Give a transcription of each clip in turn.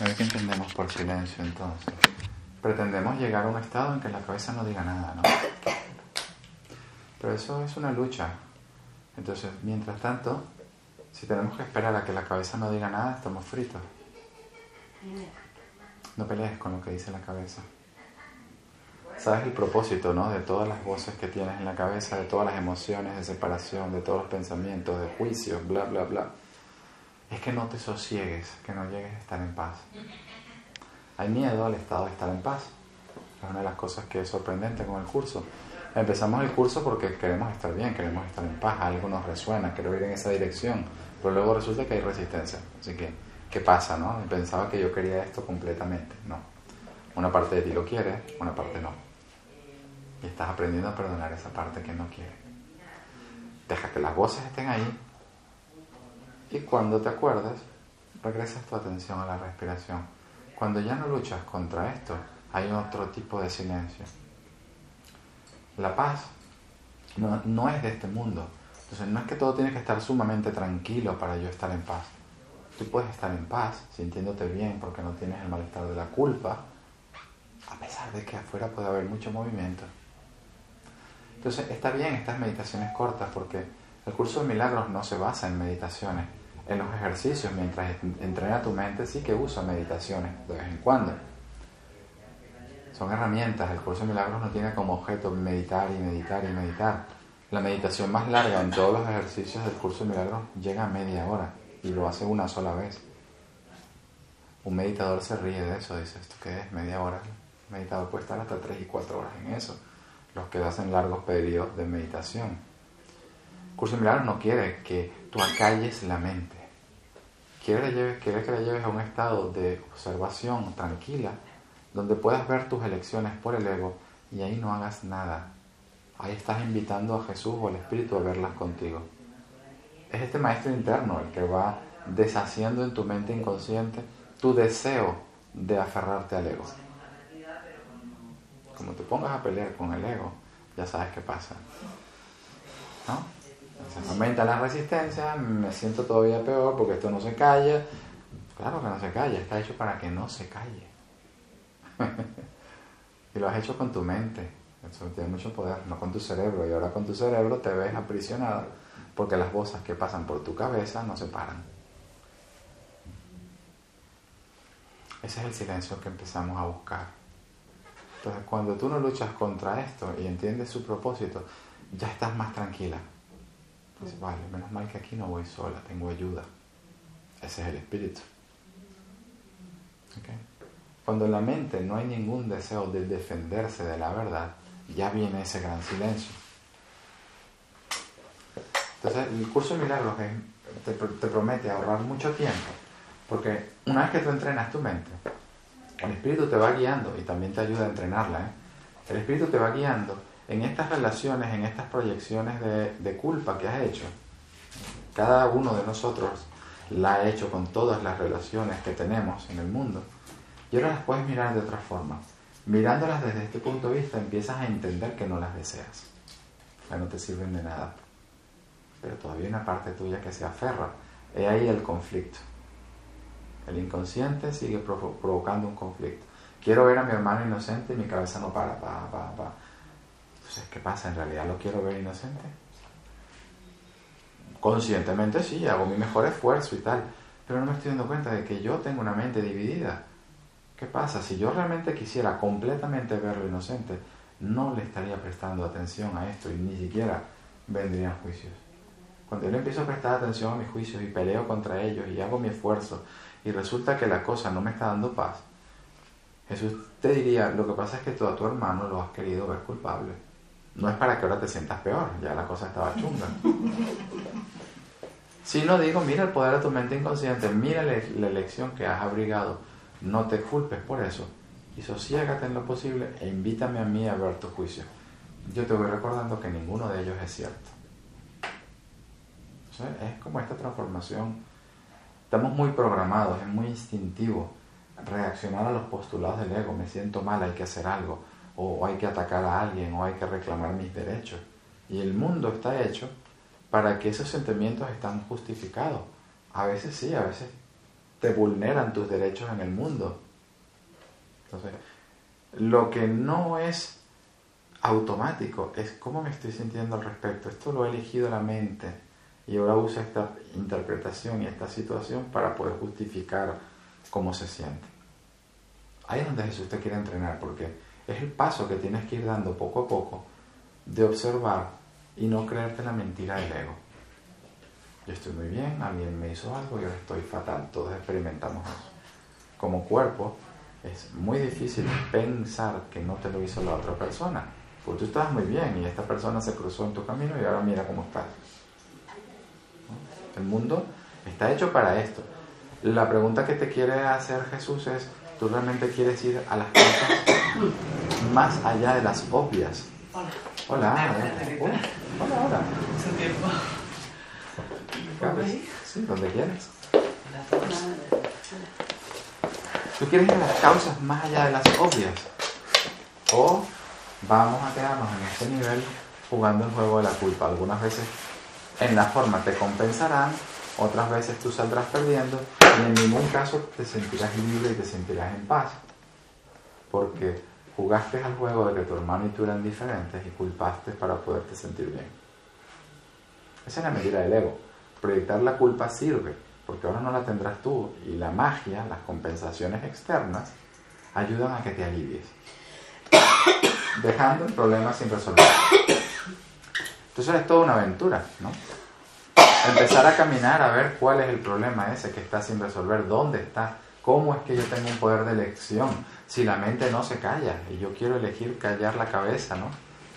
A ver qué entendemos por silencio entonces. Pretendemos llegar a un estado en que la cabeza no diga nada, ¿no? Pero eso es una lucha. Entonces, mientras tanto, si tenemos que esperar a que la cabeza no diga nada, estamos fritos. No pelees con lo que dice la cabeza. Sabes el propósito, ¿no? De todas las voces que tienes en la cabeza, de todas las emociones de separación, de todos los pensamientos, de juicios, bla, bla, bla. Es que no te sosiegues, que no llegues a estar en paz. Hay miedo al estado de estar en paz. Es una de las cosas que es sorprendente con el curso. Empezamos el curso porque queremos estar bien, queremos estar en paz, algo nos resuena, quiero ir en esa dirección, pero luego resulta que hay resistencia. Así que, ¿qué pasa, no? Pensaba que yo quería esto completamente. No. Una parte de ti lo quiere, una parte no. Y estás aprendiendo a perdonar esa parte que no quiere. Deja que las voces estén ahí y cuando te acuerdas, regresas tu atención a la respiración. Cuando ya no luchas contra esto, hay otro tipo de silencio. La paz no, no es de este mundo. Entonces no es que todo tiene que estar sumamente tranquilo para yo estar en paz. Tú puedes estar en paz, sintiéndote bien porque no tienes el malestar de la culpa, a pesar de que afuera puede haber mucho movimiento. Entonces está bien estas meditaciones cortas porque el curso de milagros no se basa en meditaciones. En los ejercicios, mientras entrena tu mente, sí que usa meditaciones de vez en cuando. Son herramientas. El curso de milagros no tiene como objeto meditar y meditar y meditar. La meditación más larga en todos los ejercicios del curso de milagros llega a media hora y lo hace una sola vez. Un meditador se ríe de eso, dice, ¿esto qué es? Media hora. Un meditador puede estar hasta tres y cuatro horas en eso los que hacen largos periodos de meditación. El curso de milagros no quiere que tú acalles la mente. Quiere, quiere que la lleves a un estado de observación tranquila, donde puedas ver tus elecciones por el ego y ahí no hagas nada. Ahí estás invitando a Jesús o al Espíritu a verlas contigo. Es este maestro interno el que va deshaciendo en tu mente inconsciente tu deseo de aferrarte al ego como te pongas a pelear con el ego, ya sabes qué pasa. ¿No? Aumenta la resistencia, me siento todavía peor porque esto no se calla. Claro que no se calla, está hecho para que no se calle. y lo has hecho con tu mente. Eso tiene mucho poder, no con tu cerebro. Y ahora con tu cerebro te ves aprisionado porque las voces que pasan por tu cabeza no se paran. Ese es el silencio que empezamos a buscar. Entonces, cuando tú no luchas contra esto y entiendes su propósito, ya estás más tranquila. Pues vale, menos mal que aquí no voy sola, tengo ayuda. Ese es el espíritu. Cuando en la mente no hay ningún deseo de defenderse de la verdad, ya viene ese gran silencio. Entonces, el curso de milagros te, te promete ahorrar mucho tiempo, porque una vez que tú entrenas tu mente, el Espíritu te va guiando y también te ayuda a entrenarla. ¿eh? El Espíritu te va guiando en estas relaciones, en estas proyecciones de, culpa que has hecho. Cada uno de nosotros la ha hecho con todas las relaciones que tenemos en el mundo. Y ahora las puedes mirar de otra forma. Mirándolas desde este punto de vista empiezas a entender que no las deseas. Que no te sirven de nada. Pero todavía hay una parte tuya que se aferra. He ahí el conflicto. El inconsciente sigue provocando un conflicto. Quiero ver a mi hermano inocente y mi cabeza no para, pa, pa, pa. Entonces, ¿qué pasa? ¿En realidad lo quiero ver inocente? Conscientemente sí, hago mi mejor esfuerzo y tal, pero no me estoy dando cuenta de que yo tengo una mente dividida. ¿Qué pasa? Si yo realmente quisiera completamente verlo inocente, no le estaría prestando atención a esto y ni siquiera vendrían juicios. Cuando yo le empiezo a prestar atención a mis juicios y peleo contra ellos y hago mi esfuerzo y resulta que la cosa no me está dando paz, Jesús te diría, lo que pasa es que tú a tu hermano lo has querido ver culpable. No es para que ahora te sientas peor, ya la cosa estaba chunga. Si no digo, mira el poder de tu mente inconsciente, mira la, elección que has abrigado, no te culpes por eso y sosiégate en lo posible e invítame a mí a ver tu juicio. Yo te voy recordando que ninguno de ellos es cierto. es como esta transformación Estamos muy programados, es muy instintivo reaccionar a los postulados del ego, me siento mal, hay que hacer algo, o hay que atacar a alguien, o hay que reclamar mis derechos. Y el mundo está hecho para que esos sentimientos están justificados. A veces sí, a veces te vulneran tus derechos en el mundo. Entonces, lo que no es automático es cómo me estoy sintiendo al respecto. Esto lo ha elegido la mente y ahora usa esta interpretación y esta situación para poder justificar cómo se siente. Ahí es donde Jesús te quiere entrenar, porque es el paso que tienes que ir dando poco a poco de observar y no creerte la mentira del ego. Yo estoy muy bien, alguien me hizo algo yo estoy fatal. Todos experimentamos eso. Como cuerpo, es muy difícil pensar que no te lo hizo la otra persona. Porque tú estás muy bien y esta persona se cruzó en tu camino y ahora mira cómo estás. El mundo está hecho para esto. La pregunta que te quiere hacer Jesús es, ¿tú realmente quieres ir a las cosas más allá de las obvias? Hola. Hola. Hola, hola. hola. Hace tiempo. Sí, donde quieras. ¿Tú quieres ir a las causas más allá de las obvias? ¿O vamos a quedarnos en este nivel jugando el juego de la culpa? Algunas veces en la forma te compensarán, otras veces tú saldrás perdiendo y en ningún caso te sentirás libre y te sentirás en paz. Porque jugaste al juego de que tu hermano y tú eran diferentes y culpaste para poderte sentir bien. Esa es la medida del ego. Proyectar la culpa sirve, porque ahora no la tendrás tú y la magia, las compensaciones externas, ayudan a que te alivies, dejando el problema sin resolver. Entonces es toda una aventura, ¿no? Empezar a caminar a ver cuál es el problema ese que está sin resolver, dónde está, cómo es que yo tengo un poder de elección, si la mente no se calla y yo quiero elegir callar la cabeza, ¿no?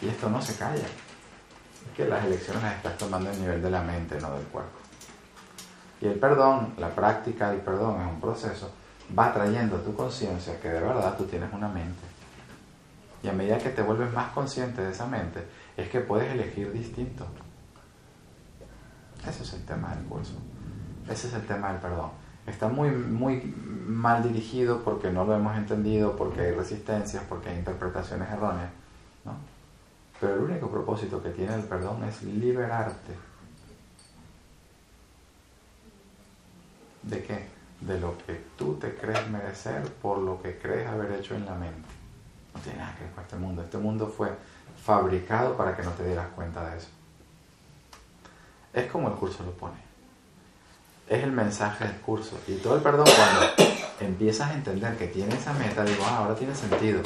Y esto no se calla. Es que las elecciones las estás tomando a nivel de la mente, no del cuerpo. Y el perdón, la práctica del perdón es un proceso, va trayendo a tu conciencia que de verdad tú tienes una mente. Y a medida que te vuelves más consciente de esa mente, es que puedes elegir distinto. Ese es el tema del curso. Ese es el tema del perdón. Está muy, muy mal dirigido porque no lo hemos entendido, porque hay resistencias, porque hay interpretaciones erróneas. ¿no? Pero el único propósito que tiene el perdón es liberarte. ¿De qué? De lo que tú te crees merecer por lo que crees haber hecho en la mente. No tiene nada que ver con este mundo. Este mundo fue fabricado para que no te dieras cuenta de eso. Es como el curso lo pone. Es el mensaje del curso. Y todo el perdón, cuando empiezas a entender que tiene esa meta, digo, ah, ahora tiene sentido.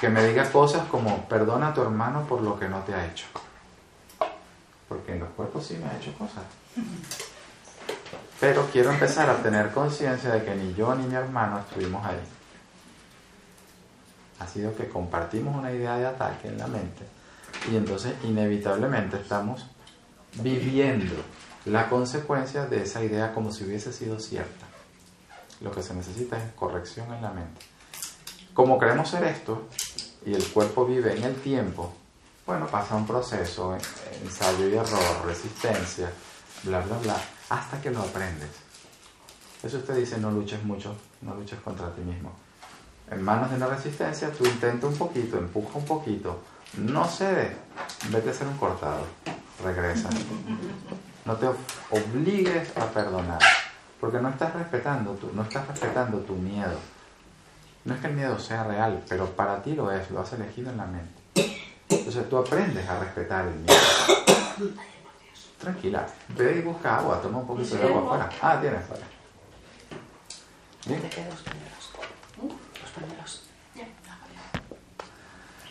Que me diga cosas como, perdona a tu hermano por lo que no te ha hecho. Porque en los cuerpos sí me ha hecho cosas. Pero quiero empezar a tener conciencia de que ni yo ni mi hermano estuvimos ahí. Ha sido que compartimos una idea de ataque en la mente y entonces inevitablemente estamos viviendo la consecuencia de esa idea como si hubiese sido cierta. Lo que se necesita es corrección en la mente. Como queremos ser esto y el cuerpo vive en el tiempo, bueno, pasa un proceso, ensayo y error, resistencia, bla, bla, bla, hasta que lo aprendes. Eso usted dice, no luches mucho, no luches contra ti mismo. En manos de una resistencia, tú intenta un poquito, empuja un poquito, no cede, vete a ser un cortado, regresa. No te obligues a perdonar, porque no estás respetando tu, no estás respetando tu miedo. No es que el miedo sea real, pero para ti lo es, lo has elegido en la mente. Entonces tú aprendes a respetar el miedo. Tranquila, ve y busca agua, toma un poquito de agua afuera. Ah, tienes afuera. Bien.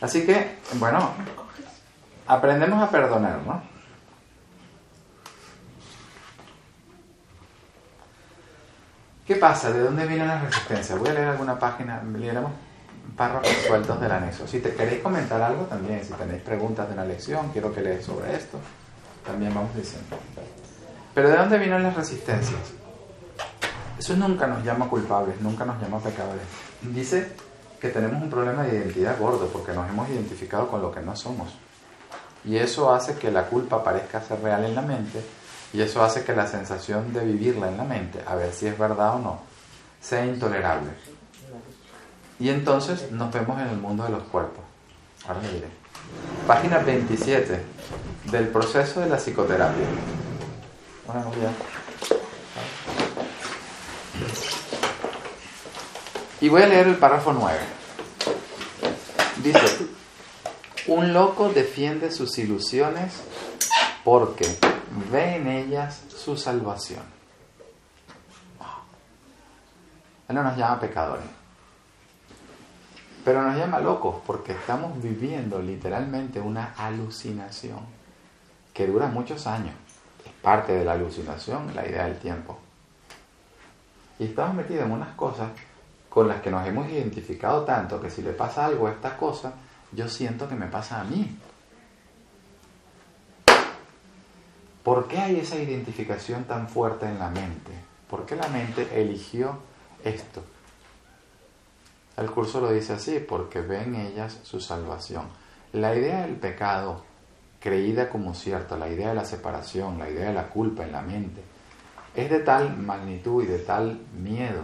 Así que, bueno, aprendemos a perdonar, ¿no? ¿Qué pasa? ¿De dónde viene la resistencia? Voy a leer alguna página, leeremos párrafos sueltos del anexo. Si te queréis comentar algo también, si tenéis preguntas de una lección, quiero que lees sobre esto, también vamos diciendo. Pero ¿de dónde vienen las resistencias? Eso nunca nos llama culpables, nunca nos llama pecadores. Dice que tenemos un problema de identidad gordo porque nos hemos identificado con lo que no somos. Y eso hace que la culpa parezca ser real en la mente y eso hace que la sensación de vivirla en la mente, a ver si es verdad o no, sea intolerable. Y entonces nos vemos en el mundo de los cuerpos. Ahora le diré. Página 27 del proceso de la psicoterapia. Ya. Y voy a leer el párrafo 9. Dice, un loco defiende sus ilusiones porque ve en ellas su salvación. Él no nos llama pecadores, pero nos llama locos porque estamos viviendo literalmente una alucinación que dura muchos años. Es parte de la alucinación la idea del tiempo. Y estamos metidos en unas cosas con las que nos hemos identificado tanto que si le pasa algo a esta cosa, yo siento que me pasa a mí. ¿Por qué hay esa identificación tan fuerte en la mente? ¿Por qué la mente eligió esto? El curso lo dice así, porque ve en ellas su salvación. La idea del pecado, creída como cierta, la idea de la separación, la idea de la culpa en la mente, es de tal magnitud y de tal miedo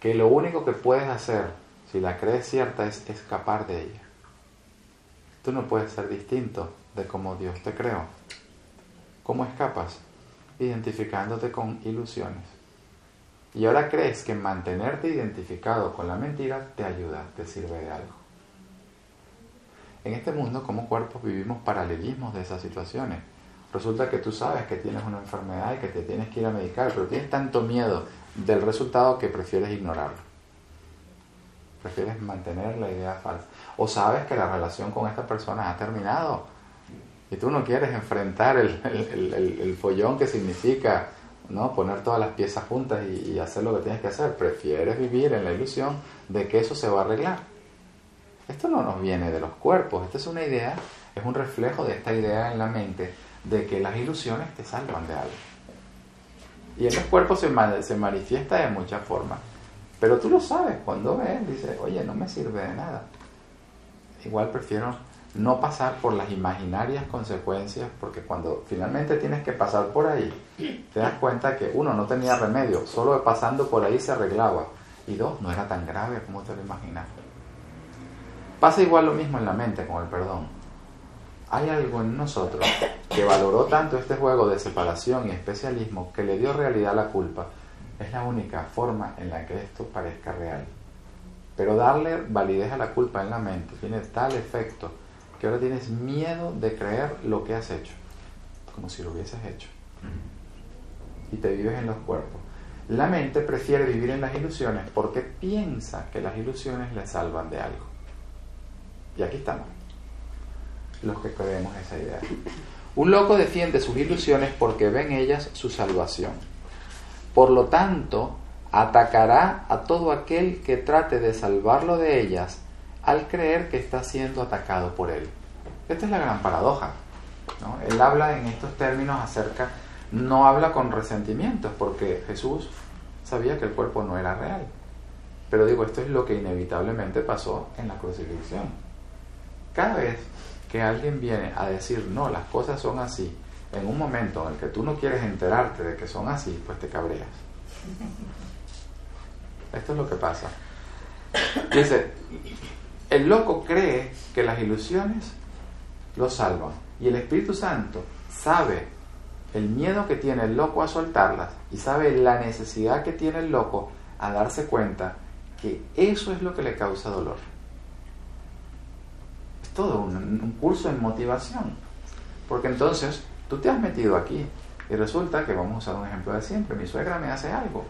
que lo único que puedes hacer, si la crees cierta, es escapar de ella. Tú no puedes ser distinto de como Dios te creó. ¿Cómo escapas? Identificándote con ilusiones. Y ahora crees que mantenerte identificado con la mentira te ayuda, te sirve de algo. En este mundo, como cuerpos, vivimos paralelismos de esas situaciones. Resulta que tú sabes que tienes una enfermedad y que te tienes que ir a medicar, pero tienes tanto miedo del resultado que prefieres ignorarlo. Prefieres mantener la idea falsa. O sabes que la relación con esta persona ha terminado y tú no quieres enfrentar el, el, follón que significa ¿no? poner todas las piezas juntas y, hacer lo que tienes que hacer. Prefieres vivir en la ilusión de que eso se va a arreglar. Esto no nos viene de los cuerpos, esta es una idea, es un reflejo de esta idea en la mente de que las ilusiones te salvan de algo. Y en los cuerpos se, se manifiesta de muchas formas. Pero tú lo sabes, cuando ves, dices, oye, no me sirve de nada. Igual prefiero no pasar por las imaginarias consecuencias, porque cuando finalmente tienes que pasar por ahí, te das cuenta que uno no tenía remedio, solo pasando por ahí se arreglaba, y dos, no era tan grave como te lo imaginas. Pasa igual lo mismo en la mente con el perdón. Hay algo en nosotros que valoró tanto este juego de separación y especialismo que le dio realidad a la culpa. Es la única forma en la que esto parezca real. Pero darle validez a la culpa en la mente tiene tal efecto que ahora tienes miedo de creer lo que has hecho, como si lo hubieses hecho. Y te vives en los cuerpos. La mente prefiere vivir en las ilusiones porque piensa que las ilusiones le salvan de algo. Y aquí estamos, los que creemos esa idea. Un loco defiende sus ilusiones porque ven ellas su salvación. Por lo tanto, atacará a todo aquel que trate de salvarlo de ellas al creer que está siendo atacado por él. Esta es la gran paradoja. Él habla en estos términos acerca, no habla con resentimientos, porque Jesús sabía que el cuerpo no era real. Pero digo, esto es lo que inevitablemente pasó en la crucifixión. Cada vez que alguien viene a decir, no, las cosas son así, en un momento en el que tú no quieres enterarte de que son así, pues te cabreas. Esto es lo que pasa. Dice, el loco cree que las ilusiones lo salvan y el Espíritu Santo sabe el miedo que tiene el loco a soltarlas y sabe la necesidad que tiene el loco a darse cuenta que eso es lo que le causa dolor. Es todo un, curso en motivación. Porque entonces tú te has metido aquí y resulta que vamos a usar un ejemplo de siempre. Mi suegra me hace algo.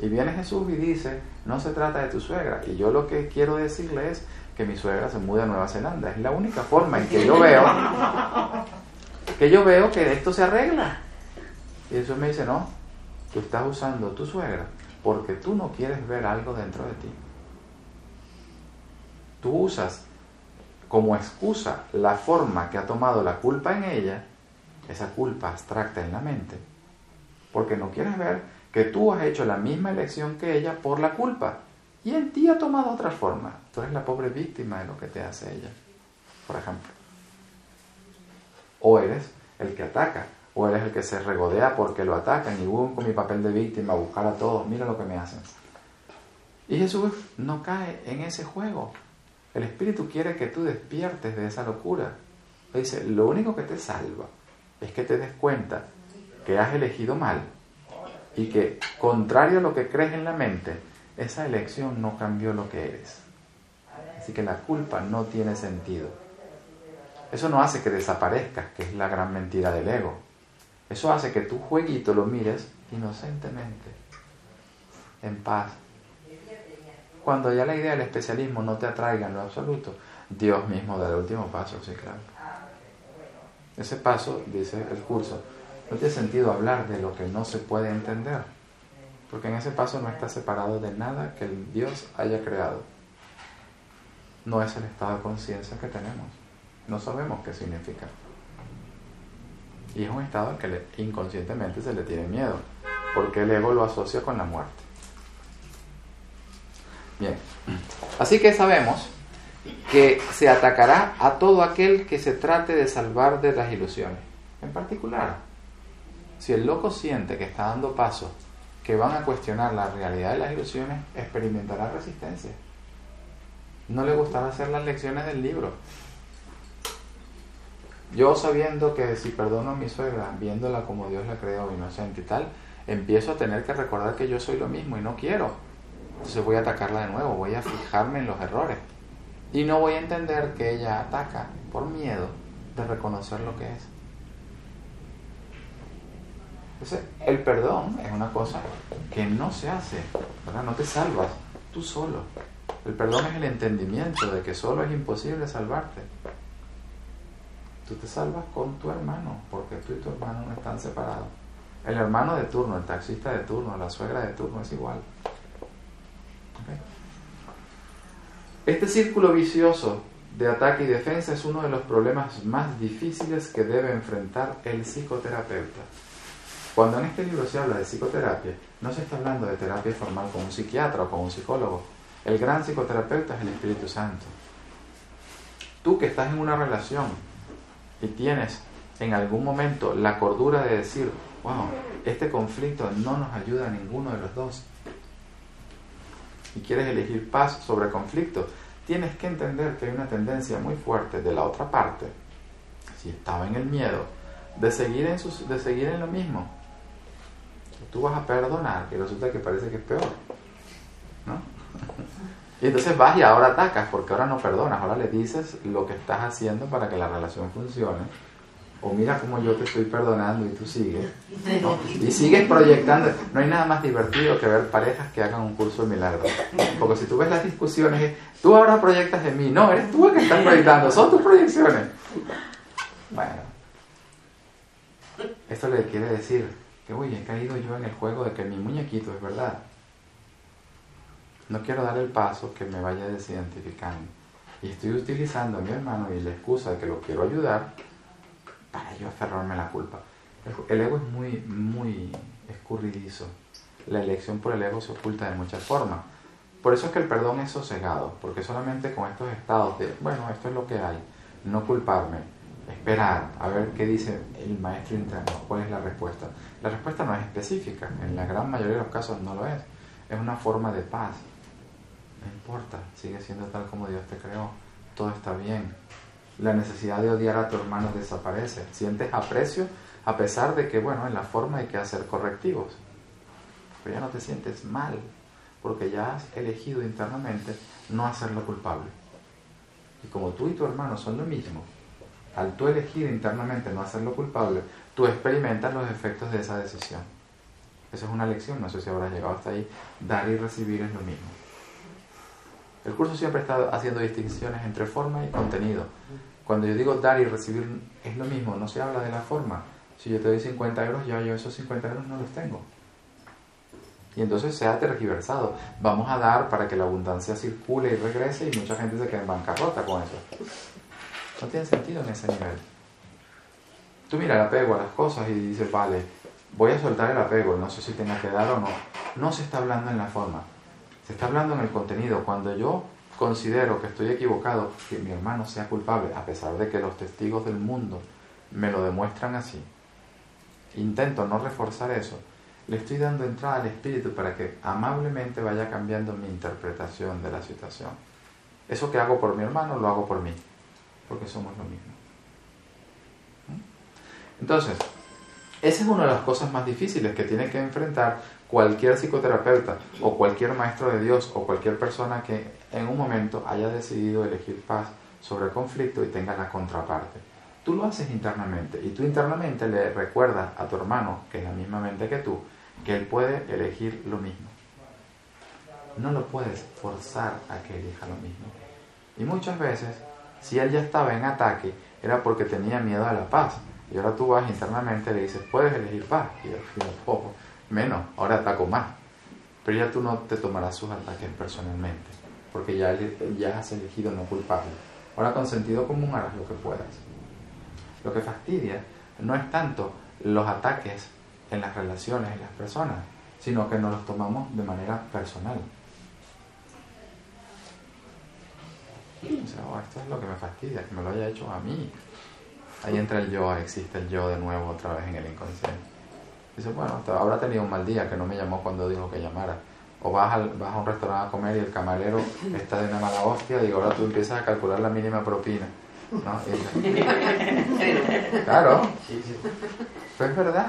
Y viene Jesús y dice, no se trata de tu suegra. Y yo lo que quiero decirle es, que mi suegra se mude a Nueva Zelanda. Es la única forma en que yo veo que yo veo que esto se arregla. Y eso me dice, no, tú estás usando tu suegra porque tú no quieres ver algo dentro de ti. Tú usas como excusa la forma que ha tomado la culpa en ella, esa culpa abstracta en la mente, porque no quieres ver que tú has hecho la misma elección que ella por la culpa y en ti ha tomado otra forma. Tú eres la pobre víctima de lo que te hace ella, por ejemplo. O eres el que ataca, o eres el que se regodea porque lo atacan y busco mi papel de víctima buscar a todos, mira lo que me hacen. Y Jesús no cae en ese juego. El Espíritu quiere que tú despiertes de esa locura. dice, lo único que te salva es que te des cuenta que has elegido mal y que, contrario a lo que crees en la mente, esa elección no cambió lo que eres. Así que la culpa no tiene sentido. Eso no hace que desaparezcas, que es la gran mentira del ego. Eso hace que tu jueguito lo mires inocentemente, en paz. Cuando ya la idea del especialismo no te atraiga en lo absoluto, Dios mismo da el último paso, sí, claro. Ese paso, dice el curso, no tiene sentido hablar de lo que no se puede entender, porque en ese paso no está separado de nada que Dios haya creado. No es el estado de conciencia que tenemos. No sabemos qué significa. Y es un estado al que inconscientemente se le tiene miedo, porque el ego lo asocia con la muerte. Bien, así que sabemos que se atacará a todo aquel que se trate de salvar de las ilusiones. En particular, si el loco siente que está dando pasos que van a cuestionar la realidad de las ilusiones, experimentará resistencia. No le gustará hacer las lecciones del libro. Yo sabiendo que si perdono a mi suegra, viéndola como Dios la creó, inocente y tal, empiezo a tener que recordar que yo soy lo mismo y no quiero. Entonces voy a atacarla de nuevo, voy a fijarme en los errores. Y no voy a entender que ella ataca por miedo de reconocer lo que es. Entonces, el perdón es una cosa que no se hace, ¿verdad? No te salvas tú solo. El perdón es el entendimiento de que solo es imposible salvarte. Tú te salvas con tu hermano, porque tú y tu hermano no están separados. El hermano de turno, el taxista de turno, la suegra de turno es igual. Este círculo vicioso de ataque y defensa es uno de los problemas más difíciles que debe enfrentar el psicoterapeuta. Cuando en este libro se habla de psicoterapia, no se está hablando de terapia formal con un psiquiatra o con un psicólogo. El gran psicoterapeuta es el Espíritu Santo. Tú que estás en una relación y tienes en algún momento la cordura de decir, wow, este conflicto no nos ayuda a ninguno de los dos, y quieres elegir paz sobre conflicto, tienes que entender que hay una tendencia muy fuerte de la otra parte, si estaba en el miedo, de seguir en, de seguir en lo mismo tú vas a perdonar y resulta que parece que es peor. ¿no? Y entonces vas y ahora atacas porque ahora no perdonas, ahora le dices lo que estás haciendo para que la relación funcione. O mira cómo yo te estoy perdonando y tú sigues. Y sigues proyectando. No hay nada más divertido que ver parejas que hagan un curso de milagros. Porque si tú ves las discusiones, tú ahora proyectas en mí. No, eres tú el que estás proyectando, son tus proyecciones. Bueno, esto le quiere decir que, uy, he caído yo en el juego de que mi muñequito es verdad. No quiero dar el paso que me vaya desidentificando. Y estoy utilizando a mi hermano y la excusa de que lo quiero ayudar para yo aferrarme la culpa. El ego es muy, muy escurridizo. La elección por el ego se oculta de muchas formas. Por eso es que el perdón es sosegado, porque solamente con estos estados de, bueno, esto es lo que hay, no culparme, esperar a ver qué dice el maestro interno, cuál es la respuesta. La respuesta no es específica, en la gran mayoría de los casos no lo es. Es una forma de paz. No importa, sigue siendo tal como Dios te creó, todo está bien. La necesidad de odiar a tu hermano desaparece. Sientes aprecio a pesar de que, bueno, en la forma hay que hacer correctivos. Pero ya no te sientes mal, porque ya has elegido internamente no hacerlo culpable. Y como tú y tu hermano son lo mismo, al tú elegir internamente no hacerlo culpable, tú experimentas los efectos de esa decisión. Esa es una lección, no sé si habrás llegado hasta ahí. Dar y recibir es lo mismo. El curso siempre está haciendo distinciones entre forma y contenido. Cuando yo digo dar y recibir es lo mismo, no se habla de la forma. Si yo te doy 50 euros, ya yo esos 50 euros no los tengo. Y entonces se ha tergiversado. Vamos a dar para que la abundancia circule y regrese y mucha gente se queda en bancarrota con eso. No tiene sentido en ese nivel. Tú mira el apego a las cosas y dices, vale, voy a soltar el apego, no sé si tenga que dar o no. No se está hablando en la forma, se está hablando en el contenido. Cuando yo considero que estoy equivocado, que mi hermano sea culpable, a pesar de que los testigos del mundo me lo demuestran así, intento no reforzar eso, le estoy dando entrada al espíritu para que amablemente vaya cambiando mi interpretación de la situación. Eso que hago por mi hermano, lo hago por mí porque somos lo mismo. ¿Mm? Entonces, Esa es una de las cosas más difíciles que tiene que enfrentar cualquier psicoterapeuta o cualquier maestro de Dios o cualquier persona que en un momento haya decidido elegir paz sobre el conflicto y tenga la contraparte. Tú lo haces internamente y tú internamente le recuerdas a tu hermano, que es la misma mente que tú, que él puede elegir lo mismo. No lo puedes forzar a que elija lo mismo. Y muchas veces, si él ya estaba en ataque, era porque tenía miedo a la paz. Y ahora tú vas internamente y le dices, puedes elegir paz. Y al final, poco, menos, ahora ataco más. Pero ya tú no te tomarás sus ataques personalmente, porque ya, ya has elegido no culparlo. Ahora con sentido común harás lo que puedas. Lo que fastidia no es tanto los ataques en las relaciones, en las personas, sino que nos los tomamos de manera personal. O sea, oh, esto es lo que me fastidia, que me lo haya hecho a mí. Ahí entra el yo, existe el yo de nuevo otra vez en el inconsciente. Dice, bueno, habrá tenido un mal día que no me llamó cuando dijo que llamara. O vas, al, vas a un restaurante a comer y el camarero está de una mala hostia, digo, ahora tú empiezas a calcular la mínima propina. ¿no? claro. Pues es verdad.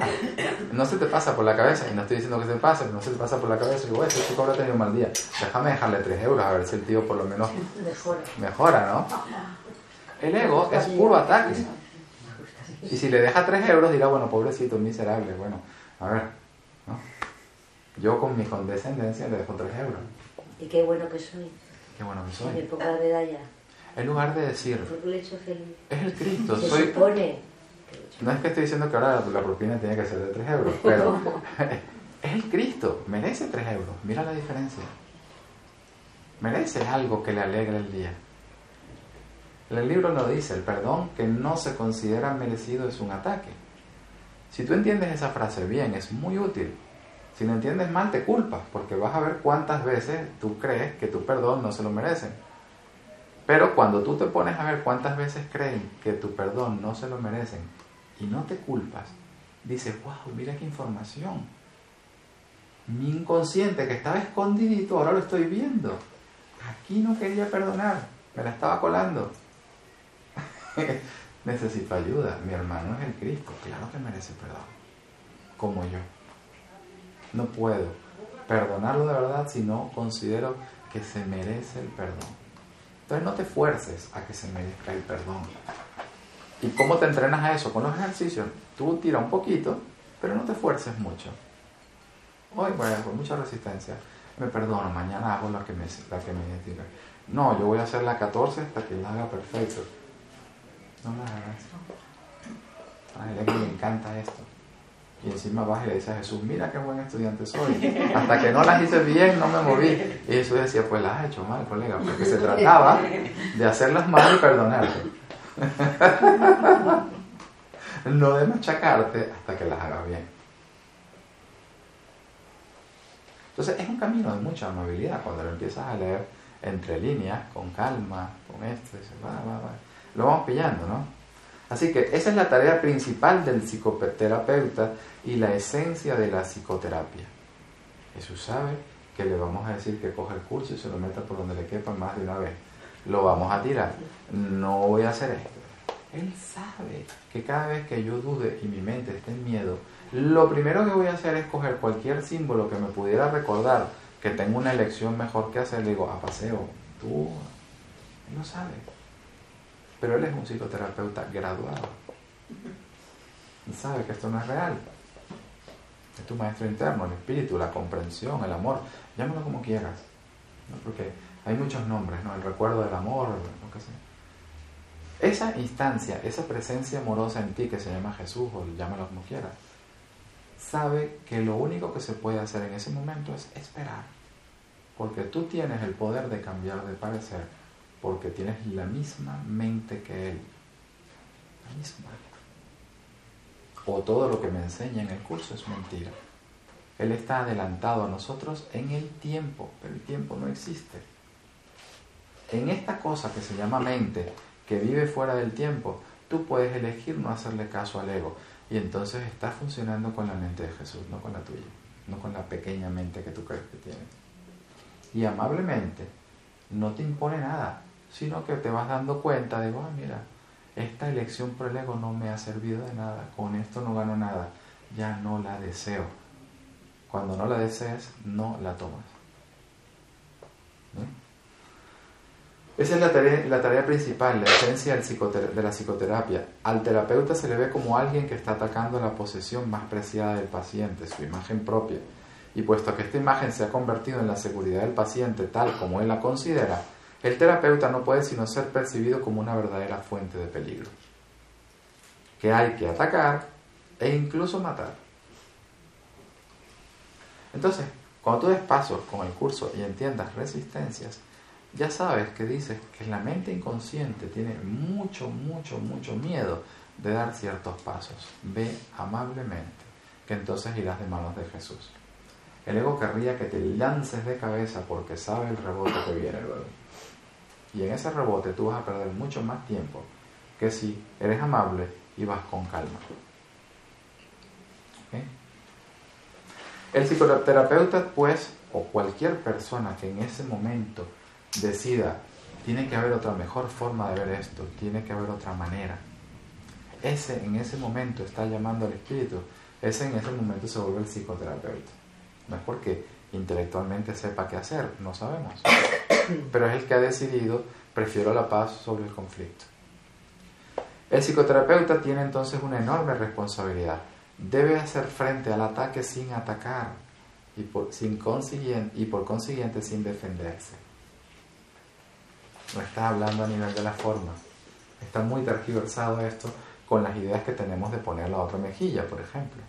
No se te pasa por la cabeza, y no estoy diciendo que se pase, pero no se te pasa por la cabeza y digo, este chico habrá tenido un mal día. Déjame dejarle 3 euros a ver si el tío por lo menos mejora, ¿no? El ego es puro ataque. Y si le deja 3 euros dirá, bueno, pobrecito, miserable, bueno, a ver, ¿no? Yo con mi condescendencia le dejo 3 euros. Y qué bueno que soy. Qué bueno que soy. En época de medalla. En lugar de decir, es el Cristo, Se soy... supone. No es que estoy diciendo que ahora la propina tiene que ser de 3 euros, pero es el Cristo, merece 3 euros, mira la diferencia. Merece algo que le alegre el día. El libro lo dice, el perdón que no se considera merecido es un ataque. Si tú entiendes esa frase bien, es muy útil. Si lo entiendes mal, te culpas, porque vas a ver cuántas veces tú crees que tu perdón no se lo merecen. Pero cuando tú te pones a ver cuántas veces creen que tu perdón no se lo merecen y no te culpas, dices, wow, mira qué información. Mi inconsciente que estaba escondidito, ahora lo estoy viendo. Aquí no quería perdonar, me la estaba colando. Necesito ayuda. Mi hermano es el Cristo. Claro que merece perdón. Como yo. No puedo perdonarlo de verdad si no considero que se merece el perdón. Entonces no te fuerces a que se merezca el perdón. ¿Y cómo te entrenas a eso? Con los ejercicios. Tú tira un poquito, pero no te fuerces mucho. Hoy, bueno, con mucha resistencia. Me perdono, mañana hago la que me, la que me diga. No, yo voy a hacer la 14 hasta que la haga perfecto. No la hagas. A él le encanta esto. Y encima vas y le dices a Jesús, mira qué buen estudiante soy. Hasta que no las hice bien, no me moví. Y Jesús decía, pues las has hecho mal, colega, porque se trataba de hacerlas mal y perdonarte. no de machacarte hasta que las hagas bien. Entonces es un camino de mucha amabilidad cuando lo empiezas a leer entre líneas, con calma, con esto, y va, va, va. Lo vamos pillando, ¿no? Así que esa es la tarea principal del psicoterapeuta y la esencia de la psicoterapia. Jesús sabe que le vamos a decir que coja el curso y se lo meta por donde le quepa más de una vez. Lo vamos a tirar. No voy a hacer esto. Él sabe que cada vez que yo dude y mi mente esté en miedo, lo primero que voy a hacer es coger cualquier símbolo que me pudiera recordar que tengo una elección mejor que hacer. Le digo, a paseo, tú, él lo sabe. Pero él es un psicoterapeuta graduado. Sabe que esto no es real. Es tu maestro interno, el espíritu, la comprensión, el amor. Llámalo como quieras. Porque hay muchos nombres, ¿no? El recuerdo del amor, lo que sea. Esa instancia, esa presencia amorosa en ti que se llama Jesús, o llámalo como quieras, sabe que lo único que se puede hacer en ese momento es esperar. Porque tú tienes el poder de cambiar de parecer porque tienes la misma mente que Él. La misma. O todo lo que me enseña en el curso es mentira. Él está adelantado a nosotros en el tiempo, pero el tiempo no existe. En esta cosa que se llama mente, que vive fuera del tiempo, tú puedes elegir no hacerle caso al ego. Y entonces estás funcionando con la mente de Jesús, no con la tuya, no con la pequeña mente que tú crees que tienes. Y amablemente no te impone nada, sino que te vas dando cuenta de, oh, mira, esta elección por el ego no me ha servido de nada, con esto no gano nada, ya no la deseo. Cuando no la desees, no la tomas. Esa es la tarea, la tarea principal, la esencia de la psicoterapia. Al terapeuta se le ve como alguien que está atacando la posesión más preciada del paciente, su imagen propia. Y puesto que esta imagen se ha convertido en la seguridad del paciente tal como él la considera, el terapeuta no puede sino ser percibido como una verdadera fuente de peligro, que hay que atacar e incluso matar. Entonces, cuando tú des pasos con el curso y entiendas resistencias, ya sabes que dices que la mente inconsciente tiene mucho, mucho, mucho miedo de dar ciertos pasos. Ve amablemente, que entonces irás de manos de Jesús. El ego querría que te lances de cabeza porque sabe el rebote que viene luego. Y en ese rebote tú vas a perder mucho más tiempo que si eres amable y vas con calma. El psicoterapeuta, pues, o cualquier persona que en ese momento decida, tiene que haber otra mejor forma de ver esto, tiene que haber otra manera. Ese en ese momento está llamando al espíritu, ese en ese momento se vuelve el psicoterapeuta. No es porque intelectualmente sepa qué hacer, no sabemos. Pero es el que ha decidido, prefiero la paz sobre el conflicto. El psicoterapeuta tiene entonces una enorme responsabilidad. Debe hacer frente al ataque sin atacar y por, sin consiguiente, y por consiguiente sin defenderse. No está hablando a nivel de la forma. Está muy tergiversado esto con las ideas que tenemos de poner la otra mejilla, por ejemplo.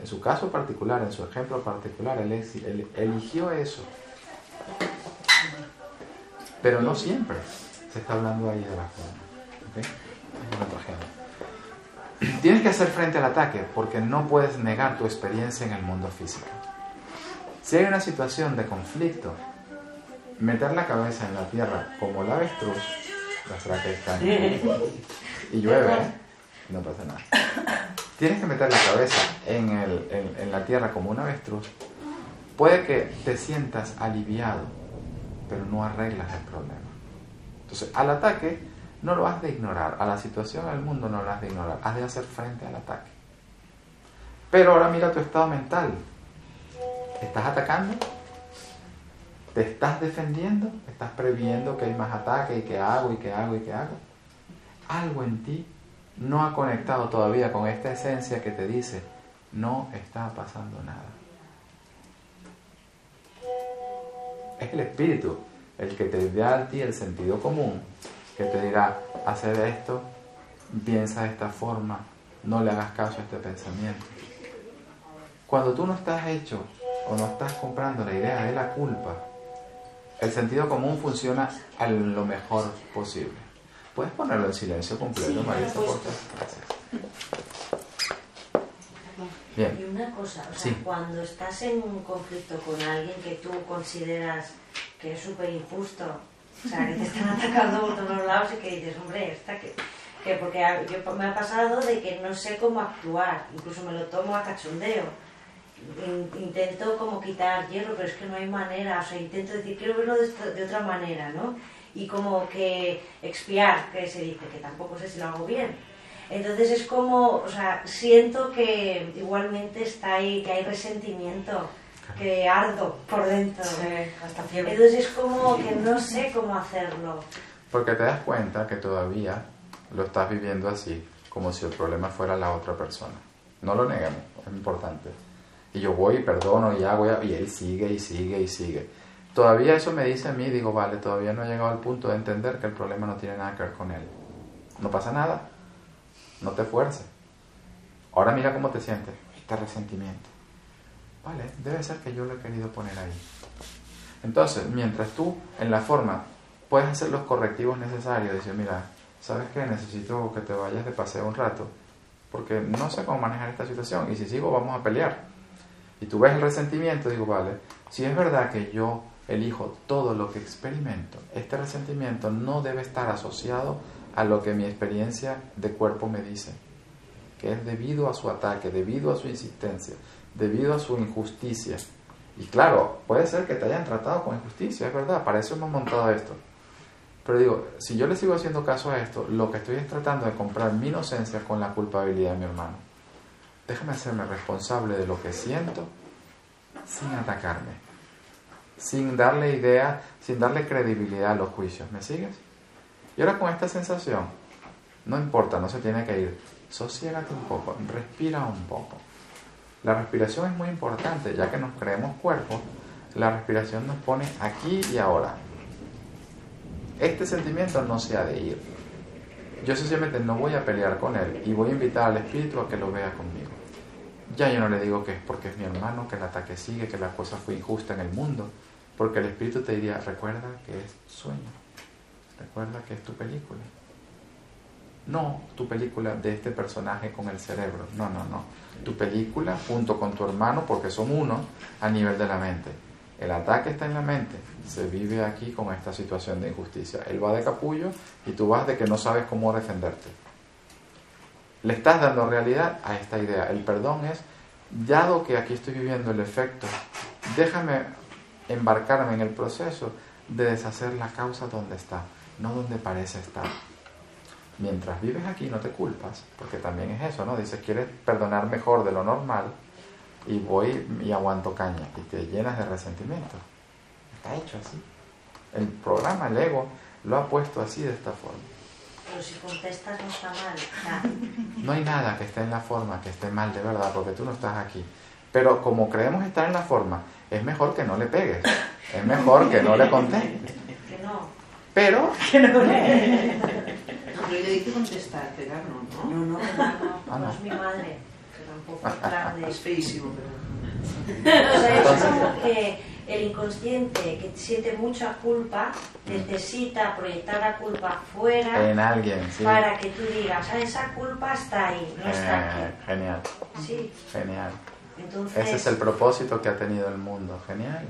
En su caso particular, en su ejemplo particular, él, eligió eso. Pero no siempre se está hablando ahí de la forma. Tienes que hacer frente al ataque porque no puedes negar tu experiencia en el mundo físico. Si hay una situación de conflicto, meter la cabeza en la tierra como la avestruz, la que está y llueve, no pasa nada. Tienes que meter la cabeza en, en la tierra como una avestruz, puede que te sientas aliviado, pero no arreglas el problema. Entonces, al ataque no lo has de ignorar, a la situación, al mundo no lo has de ignorar, has de hacer frente al ataque. Pero ahora mira tu estado mental. ¿Estás atacando? ¿Te estás defendiendo? ¿Estás previendo que hay más ataques y que hago y que hago y que hago? Algo en ti no ha conectado todavía con esta esencia que te dice, no está pasando nada. Es el espíritu el que te da a ti el sentido común, que te dirá, hacer esto, piensa de esta forma, no le hagas caso a este pensamiento. Cuando tú no estás hecho o no estás comprando la idea de la culpa, el sentido común funciona a lo mejor posible. ¿Puedes ponerlo en silencio completo, Marisa? Gracias. Bien. Y una cosa, o sea, cuando estás en un conflicto con alguien que tú consideras que es súper injusto, o sea, que te están atacando por todos lados y que dices, hombre, esta que, que porque yo, me ha pasado de que no sé cómo actuar, incluso me lo tomo a cachondeo intento como quitar hierro, pero es que no hay manera, o sea, intento decir, quiero verlo de, otra manera, ¿no? Y como que expiar, que se dice, que tampoco sé si lo hago bien. Entonces es como, o sea, siento que igualmente está ahí, que hay resentimiento, que ardo por dentro. Entonces es como que no sé cómo hacerlo. Porque te das cuenta que todavía lo estás viviendo así, como si el problema fuera la otra persona. No lo negamos, es importante. Y yo voy y perdono y hago y él sigue y sigue y sigue. Todavía eso me dice a mí, digo, vale, todavía no he llegado al punto de entender que el problema no tiene nada que ver con él. No pasa nada. No te fuerces. Ahora mira cómo te sientes. Este resentimiento. Vale, debe ser que yo lo he querido poner ahí. Entonces, mientras tú en la forma puedes hacer los correctivos necesarios, decir, mira, ¿sabes qué? Necesito que te vayas de paseo un rato, porque no sé cómo manejar esta situación y si sigo vamos a pelear y tú ves el resentimiento, digo, vale, si es verdad que yo elijo todo lo que experimento, este resentimiento no debe estar asociado a lo que mi experiencia de cuerpo me dice, que es debido a su ataque, debido a su insistencia, debido a su injusticia. Y claro, puede ser que te hayan tratado con injusticia, es verdad, para eso hemos montado esto. Pero digo, si yo le sigo haciendo caso a esto, lo que estoy es tratando de comprar mi inocencia con la culpabilidad de mi hermano. déjame hacerme responsable de lo que siento sin atacarme, sin darle idea, sin darle credibilidad a los juicios. ¿Me sigues? Y ahora con esta sensación, no importa, no se tiene que ir, sosiégate un poco, respira un poco. La respiración es muy importante, ya que nos creemos cuerpo, la respiración nos pone aquí y ahora. Este sentimiento no se ha de ir. Yo sencillamente no voy a pelear con él y voy a invitar al espíritu a que lo vea conmigo. Ya yo no le digo que es porque es mi hermano, que el ataque sigue, que la cosa fue injusta en el mundo, porque el espíritu te diría, recuerda que es sueño, recuerda que es tu película. No tu película de este personaje con el cerebro, no, no, no. Tu película junto con tu hermano, porque son uno, a nivel de la mente. El ataque está en la mente, se vive aquí con esta situación de injusticia. Él va de capullo y tú vas de que no sabes cómo defenderte. Le estás dando realidad a esta idea. El perdón es, dado que aquí estoy viviendo el efecto, déjame embarcarme en el proceso de deshacer la causa donde está, no donde parece estar. Mientras vives aquí no te culpas, porque también es eso, ¿no? Dices, quieres perdonar mejor de lo normal y voy y aguanto caña y te llenas de resentimiento. Está hecho así. El programa, el ego, lo ha puesto así de esta forma. Pero si contestas no está mal. No hay nada que esté en la forma que esté mal de verdad, porque tú no estás aquí. Pero como creemos estar en la forma, es mejor que no le pegues. Es mejor que no le contestes. Pero... Que no le... No, pero le dice contestar, pegar no, ¿no? No, no, no, no, no. es mi madre. Que tampoco es plan de... Es feísimo, pero... o sea, es como que el inconsciente que siente mucha culpa necesita proyectar la culpa fuera en alguien para que tú digas ah, esa culpa está ahí no está eh, aquí genial. Sí. Genial. Entonces... ese es el propósito que ha tenido el mundo genial.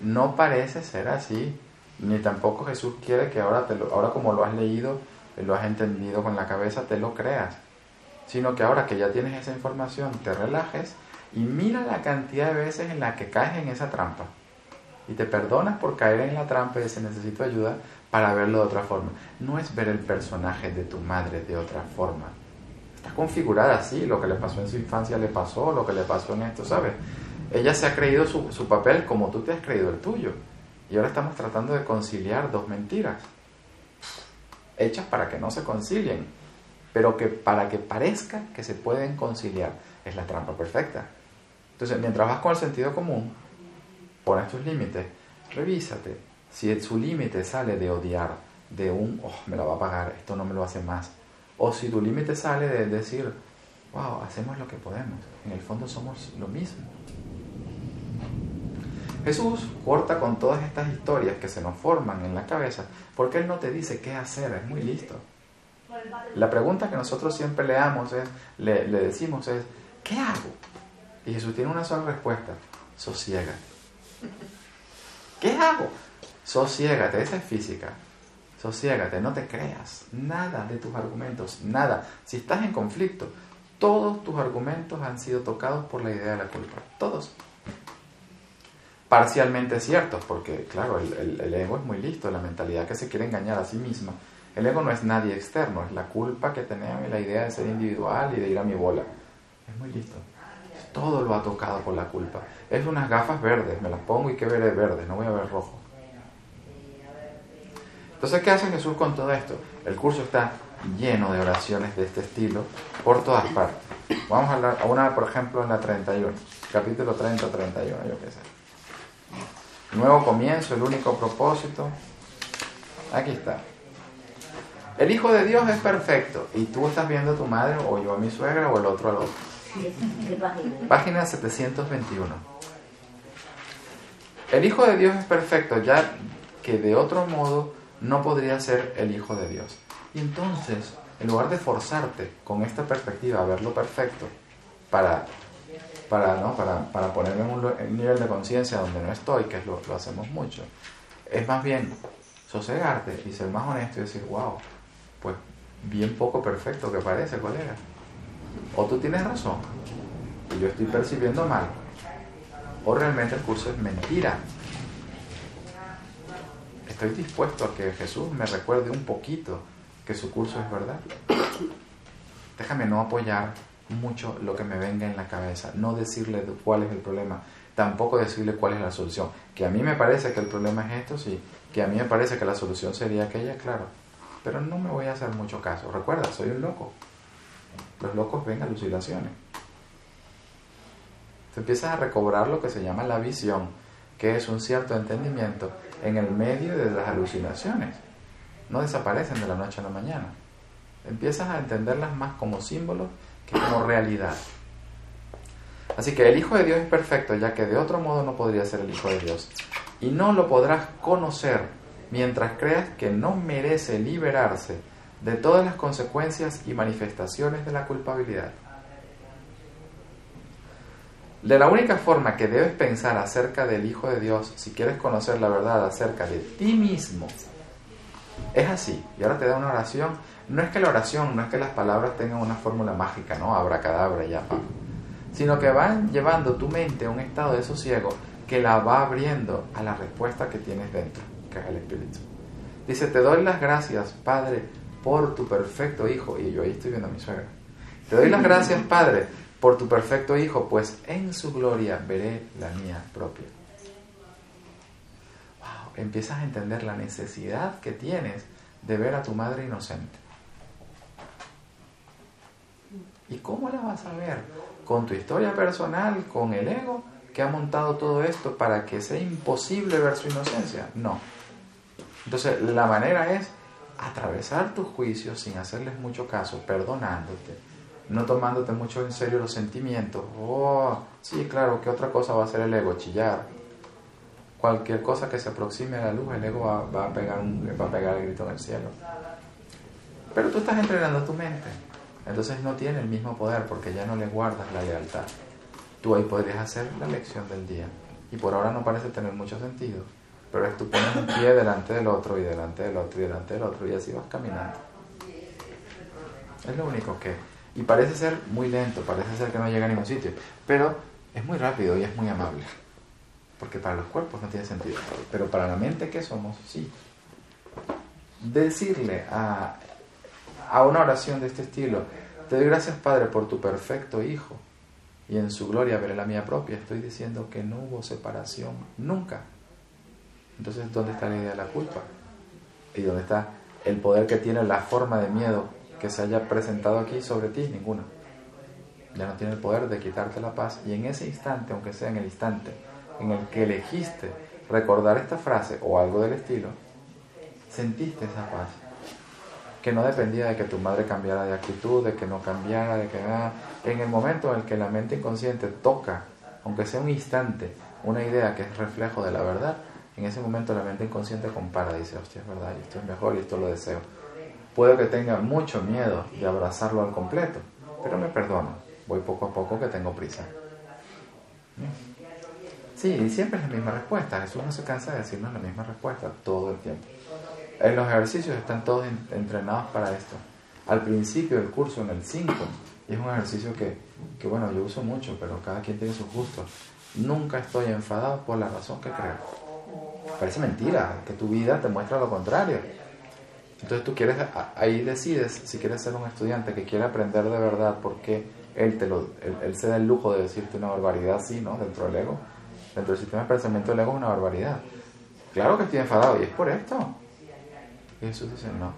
No parece ser así ni tampoco Jesús quiere que ahora te lo, ahora como lo has leído lo has entendido con la cabeza te lo creas sino que ahora que ya tienes esa información te relajes y mira la cantidad de veces en la que caes en esa trampa. Y te perdonas por caer en la trampa y decir necesito ayuda para verlo de otra forma. No es ver el personaje de tu madre de otra forma. Está configurada así, lo que le pasó en su infancia le pasó, lo que le pasó en esto, ¿sabes? Ella se ha creído su, su papel como tú te has creído el tuyo. Y ahora estamos tratando de conciliar dos mentiras, hechas para que no se concilien, pero que para que parezca que se pueden conciliar. Es la trampa perfecta. Entonces, mientras vas con el sentido común, pones tus límites, revísate. Si su límite sale de odiar, de un, oh, me la va a pagar, esto no me lo hace más. O si tu límite sale de decir, wow, hacemos lo que podemos. En el fondo somos lo mismo. Jesús corta con todas estas historias que se nos forman en la cabeza porque Él no te dice qué hacer, es muy listo. La pregunta que nosotros siempre leamos es, le, decimos es, ¿qué hago? Y Jesús tiene una sola respuesta, sosiégate. ¿Qué hago? Sosiégate, esa es física. Sosiégate, no te creas nada de tus argumentos, nada. Si estás en conflicto, todos tus argumentos han sido tocados por la idea de la culpa, todos. Parcialmente ciertos, porque claro, el, el ego es muy listo, la mentalidad que se quiere engañar a sí misma. El ego no es nadie externo, es la culpa que tenemos y la idea de ser individual y de ir a mi bola. Es muy listo todo lo ha tocado por la culpa. Es unas gafas verdes, me las pongo y que veré verde, no voy a ver rojo. Entonces, ¿qué hace Jesús con todo esto? El curso está lleno de oraciones de este estilo por todas partes. Vamos a hablar a una, por ejemplo, en la 31, capítulo 30, 31, yo qué sé. Nuevo comienzo, el único propósito. Aquí está. El Hijo de Dios es perfecto y tú estás viendo a tu madre o yo a mi suegra o el otro al otro. Página 721. El Hijo de Dios es perfecto, ya que de otro modo no podría ser el Hijo de Dios. Y entonces, en lugar de forzarte con esta perspectiva a verlo perfecto, para, para, ¿no? para, para ponerme en un, nivel de conciencia donde no estoy, que es lo, lo hacemos mucho, es más bien sosegarte y ser más honesto y decir, wow, pues bien poco perfecto que parece, colega. O tú tienes razón y yo estoy percibiendo mal. O realmente el curso es mentira. Estoy dispuesto a que Jesús me recuerde un poquito que su curso es verdad. Déjame no apoyar mucho lo que me venga en la cabeza, no decirle cuál es el problema, tampoco decirle cuál es la solución. Que a mí me parece que el problema es esto, sí, que a mí me parece que la solución sería aquella, claro, pero no me voy a hacer mucho caso. Recuerda, soy un loco. Los locos ven alucinaciones. Te empiezas a recobrar lo que se llama la visión, que es un cierto entendimiento en el medio de las alucinaciones. No desaparecen de la noche a la mañana. Empiezas a entenderlas más como símbolos como realidad. Así que el Hijo de Dios es perfecto, ya que de otro modo no podría ser el Hijo de Dios. Y no lo podrás conocer mientras creas que no merece liberarse de todas las consecuencias y manifestaciones de la culpabilidad. De la única forma que debes pensar acerca del Hijo de Dios, si quieres conocer la verdad acerca de ti mismo, es así. Y ahora te da una oración. No es que la oración, no es que las palabras tengan una fórmula mágica, ¿no? Abracadabra, ya, pa. Sino que van llevando tu mente a un estado de sosiego que la va abriendo a la respuesta que tienes dentro, que es el Espíritu. Dice, te doy las gracias, Padre, por tu perfecto Hijo. Y yo ahí estoy viendo a mi suegra. Te doy las gracias, Padre, por tu perfecto Hijo, pues en su gloria veré la mía propia. Empiezas a entender la necesidad que tienes de ver a tu madre inocente. ¿Y cómo la vas a ver? Con tu historia personal, con el ego que ha montado todo esto para que sea imposible ver su inocencia. No. Entonces, la manera es atravesar tus juicios sin hacerles mucho caso, perdonándote, no tomándote mucho en serio los sentimientos. Oh, sí, claro, ¿qué otra cosa va a hacer el ego? Chillar. Cualquier cosa que se aproxime a la luz, el ego va, a, pegar un, va a pegar el grito en el cielo. Pero tú estás entrenando tu mente. Entonces no tiene el mismo poder porque ya no le guardas la lealtad. Tú ahí podrías hacer la lección del día. Y por ahora no parece tener mucho sentido. Pero es tú pones un pie delante del otro y delante del otro y delante del otro y así vas caminando. Es lo único que... Y parece ser muy lento, parece ser que no llega a ningún sitio. Pero es muy rápido y es muy amable. Porque para los cuerpos no tiene sentido. Pero para la mente que somos, sí. Decirle a, a una oración de este estilo, te doy gracias Padre por tu perfecto Hijo y en su gloria veré la mía propia. Estoy diciendo que no hubo separación nunca. Entonces, ¿dónde está la idea de la culpa? ¿Y dónde está el poder que tiene la forma de miedo que se haya presentado aquí sobre ti? Ninguna. Ya no tiene el poder de quitarte la paz. Y en ese instante, aunque sea en el instante en el que elegiste recordar esta frase o algo del estilo, sentiste esa paz que no dependía de que tu madre cambiara de actitud, de que no cambiara, de que nada. En el momento en el que la mente inconsciente toca, aunque sea un instante, una idea que es reflejo de la verdad, en ese momento la mente inconsciente compara, dice, hostia, es verdad, y esto es mejor y esto lo deseo. Puedo que tenga mucho miedo de abrazarlo al completo, pero me perdono, voy poco a poco que tengo prisa. Sí, siempre es la misma respuesta. Jesús no se cansa de decirnos la misma respuesta todo el tiempo. En los ejercicios están todos entrenados para esto. Al principio del curso, en el 5, y es un ejercicio que, que, bueno, yo uso mucho, pero cada quien tiene sus gustos. Nunca estoy enfadado por la razón que creo. Parece mentira, que tu vida te muestra lo contrario. Entonces tú quieres, ahí decides si quieres ser un estudiante que quiere aprender de verdad porque él, te lo, él, se da el lujo de decirte una barbaridad, sí, ¿no? Dentro del ego. Dentro del sistema de pensamiento del ego es una barbaridad. Claro que estoy enfadado y es por esto. Y Jesús dice, no,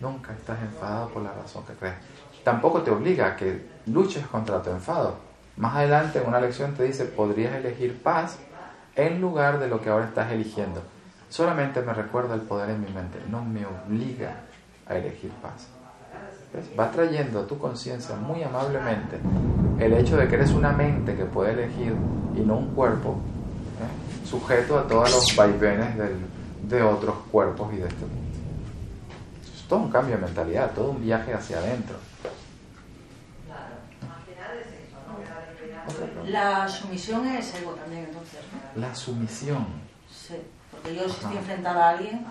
nunca estás enfadado por la razón que crees. Tampoco te obliga a que luches contra tu enfado. Más adelante en una lección te dice, podrías elegir paz en lugar de lo que ahora estás eligiendo. Solamente me recuerda el poder en mi mente, no me obliga a elegir paz. Va trayendo a tu conciencia muy amablemente el hecho de que eres una mente que puede elegir y no un cuerpo ¿eh? sujeto a todos los vaivenes del, de otros cuerpos y de este mundo. Es todo un cambio de mentalidad, todo un viaje hacia adentro. La sumisión es ego también, entonces, ¿no? La sumisión. Sí, porque yo si estoy enfrentada a alguien,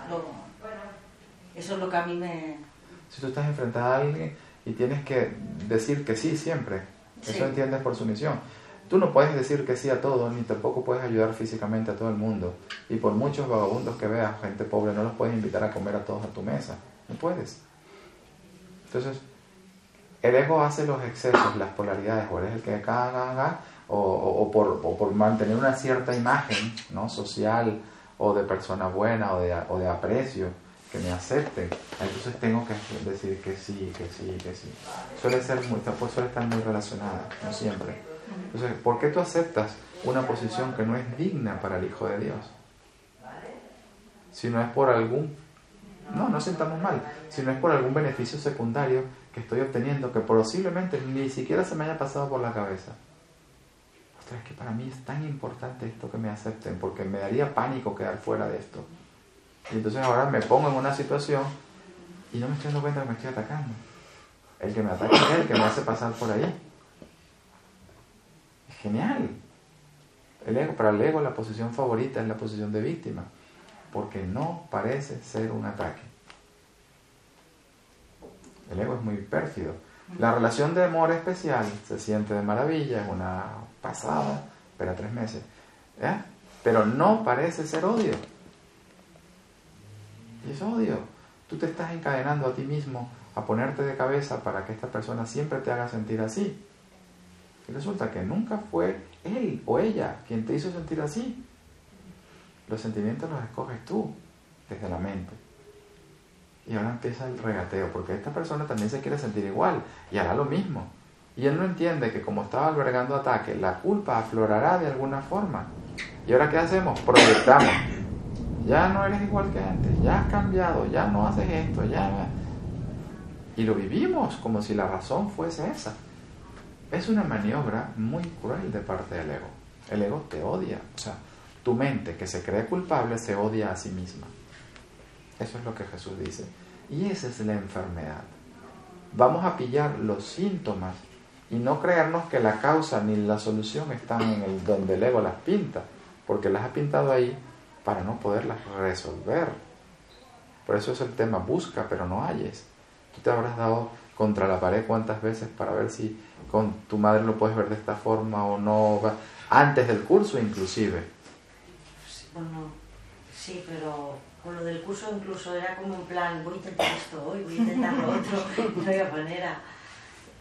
eso es lo que a mí me... Si tú estás enfrentada a alguien y tienes que decir que sí siempre, eso entiendes por sumisión. Tú no puedes decir que sí a todo, ni tampoco puedes ayudar físicamente a todo el mundo. Y por muchos vagabundos que veas, gente pobre, no los puedes invitar a comer a todos a tu mesa. No puedes. Entonces, el ego hace los excesos, las polaridades, o eres el que caga, o, o, por, o, por, mantener una cierta imagen ¿no? social o de persona buena o de, o de aprecio, que me acepten. Entonces tengo que decir que sí, que sí, que sí. Suele, ser muy, suele estar muy relacionada, no siempre. Entonces, ¿por qué tú aceptas una posición que no es digna para el Hijo de Dios? Si no es por algún, no, no sentamos mal, si no es por algún beneficio secundario que estoy obteniendo que posiblemente ni siquiera se me haya pasado por la cabeza. Ostras, es que para mí es tan importante esto que me acepten, porque me daría pánico quedar fuera de esto. Y entonces ahora me pongo en una situación y no me estoy dando cuenta que me estoy atacando. El que me ataca es el que me hace pasar por ahí. Es genial. El ego, para el ego la posición favorita es la posición de víctima, porque no parece ser un ataque. El ego es muy pérfido. La relación de amor especial se siente de maravilla, es una pasada, espera tres meses. ¿eh? Pero no parece ser odio. Y es odio. Tú te estás encadenando a ti mismo a ponerte de cabeza para que esta persona siempre te haga sentir así. Y resulta que nunca fue él o ella quien te hizo sentir así. Los sentimientos los escoges tú, desde la mente. Y ahora empieza el regateo, porque esta persona también se quiere sentir igual y hará lo mismo. Y él no entiende que como estaba albergando ataque, la culpa aflorará de alguna forma. ¿Y ahora qué hacemos? Proyectamos. Ya no eres igual que antes, ya has cambiado, ya no haces esto, ya... Y lo vivimos como si la razón fuese esa. Es una maniobra muy cruel de parte del ego. El ego te odia. O sea, tu mente que se cree culpable se odia a sí misma. Eso es lo que Jesús dice. Y esa es la enfermedad. Vamos a pillar los síntomas y no creernos que la causa ni la solución están en el donde el ego las pinta, porque las ha pintado ahí para no poderlas resolver. Por eso es el tema, busca pero no halles. Tú te habrás dado contra la pared cuántas veces para ver si con tu madre lo puedes ver de esta forma o no, antes del curso inclusive. Bueno, sí, pero con lo del curso incluso era como un plan, voy a intentar esto hoy, voy a intentar lo otro, no había manera.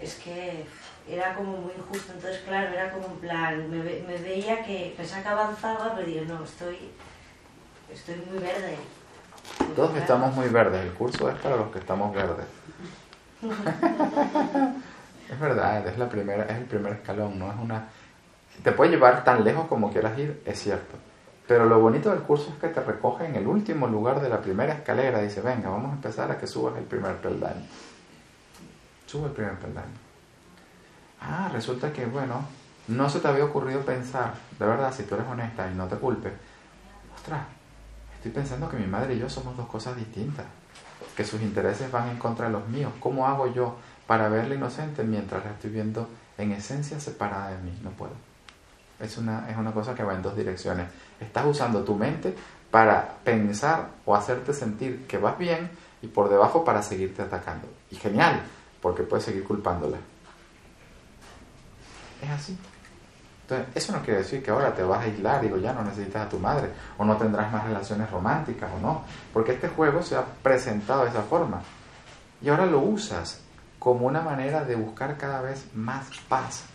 Es que era como muy injusto, entonces claro, era como un plan, me, me veía que pensaba que avanzaba, pero digo, no, estoy, estoy muy verde. Todos estamos muy verdes, el curso es para los que estamos verdes. es verdad, es, la primera, es el primer escalón, no es una... Te puede llevar tan lejos como quieras ir, es cierto pero lo bonito del curso es que te recoge en el último lugar de la primera escalera. Dice, venga, vamos a empezar a que subas el primer peldaño. Sube el primer peldaño. Ah, resulta que, bueno, no se te había ocurrido pensar, de verdad, si tú eres honesta y no te culpes, ostras, estoy pensando que mi madre y yo somos dos cosas distintas, que sus intereses van en contra de los míos. ¿Cómo hago yo para verla inocente mientras la estoy viendo en esencia separada de mí? No puedo. Es una, es una cosa que va en dos direcciones. Estás usando tu mente para pensar o hacerte sentir que vas bien y por debajo para seguirte atacando. Y genial, porque puedes seguir culpándola. Es así. Entonces, eso no quiere decir que ahora te vas a aislar y ya no necesitas a tu madre, o no tendrás más relaciones románticas, o no. Porque este juego se ha presentado de esa forma. Y ahora lo usas como una manera de buscar cada vez más paz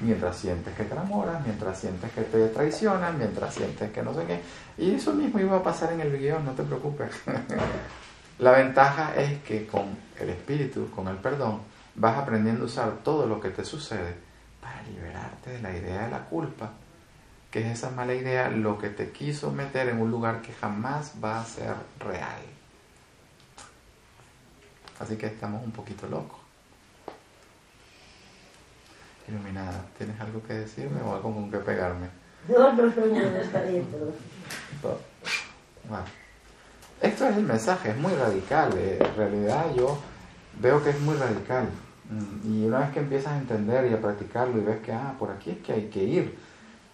mientras sientes que te enamoras, mientras sientes que te traicionan, mientras sientes que no sé qué. Y eso mismo iba a pasar en el guion, no te preocupes. La ventaja es que con el espíritu, con el perdón, vas aprendiendo a usar todo lo que te sucede para liberarte de la idea de la culpa, que es esa mala idea lo que te quiso meter en un lugar que jamás va a ser real. Así que estamos un poquito locos iluminada. ¿Tienes algo que decirme o algo con que pegarme? No, no, no, no, está bien, Bueno. Esto es el mensaje, es muy radical. Eh, en realidad yo veo que es muy radical. Mm, y una vez que empiezas a entender y a practicarlo y ves que, ah, por aquí es que hay que ir,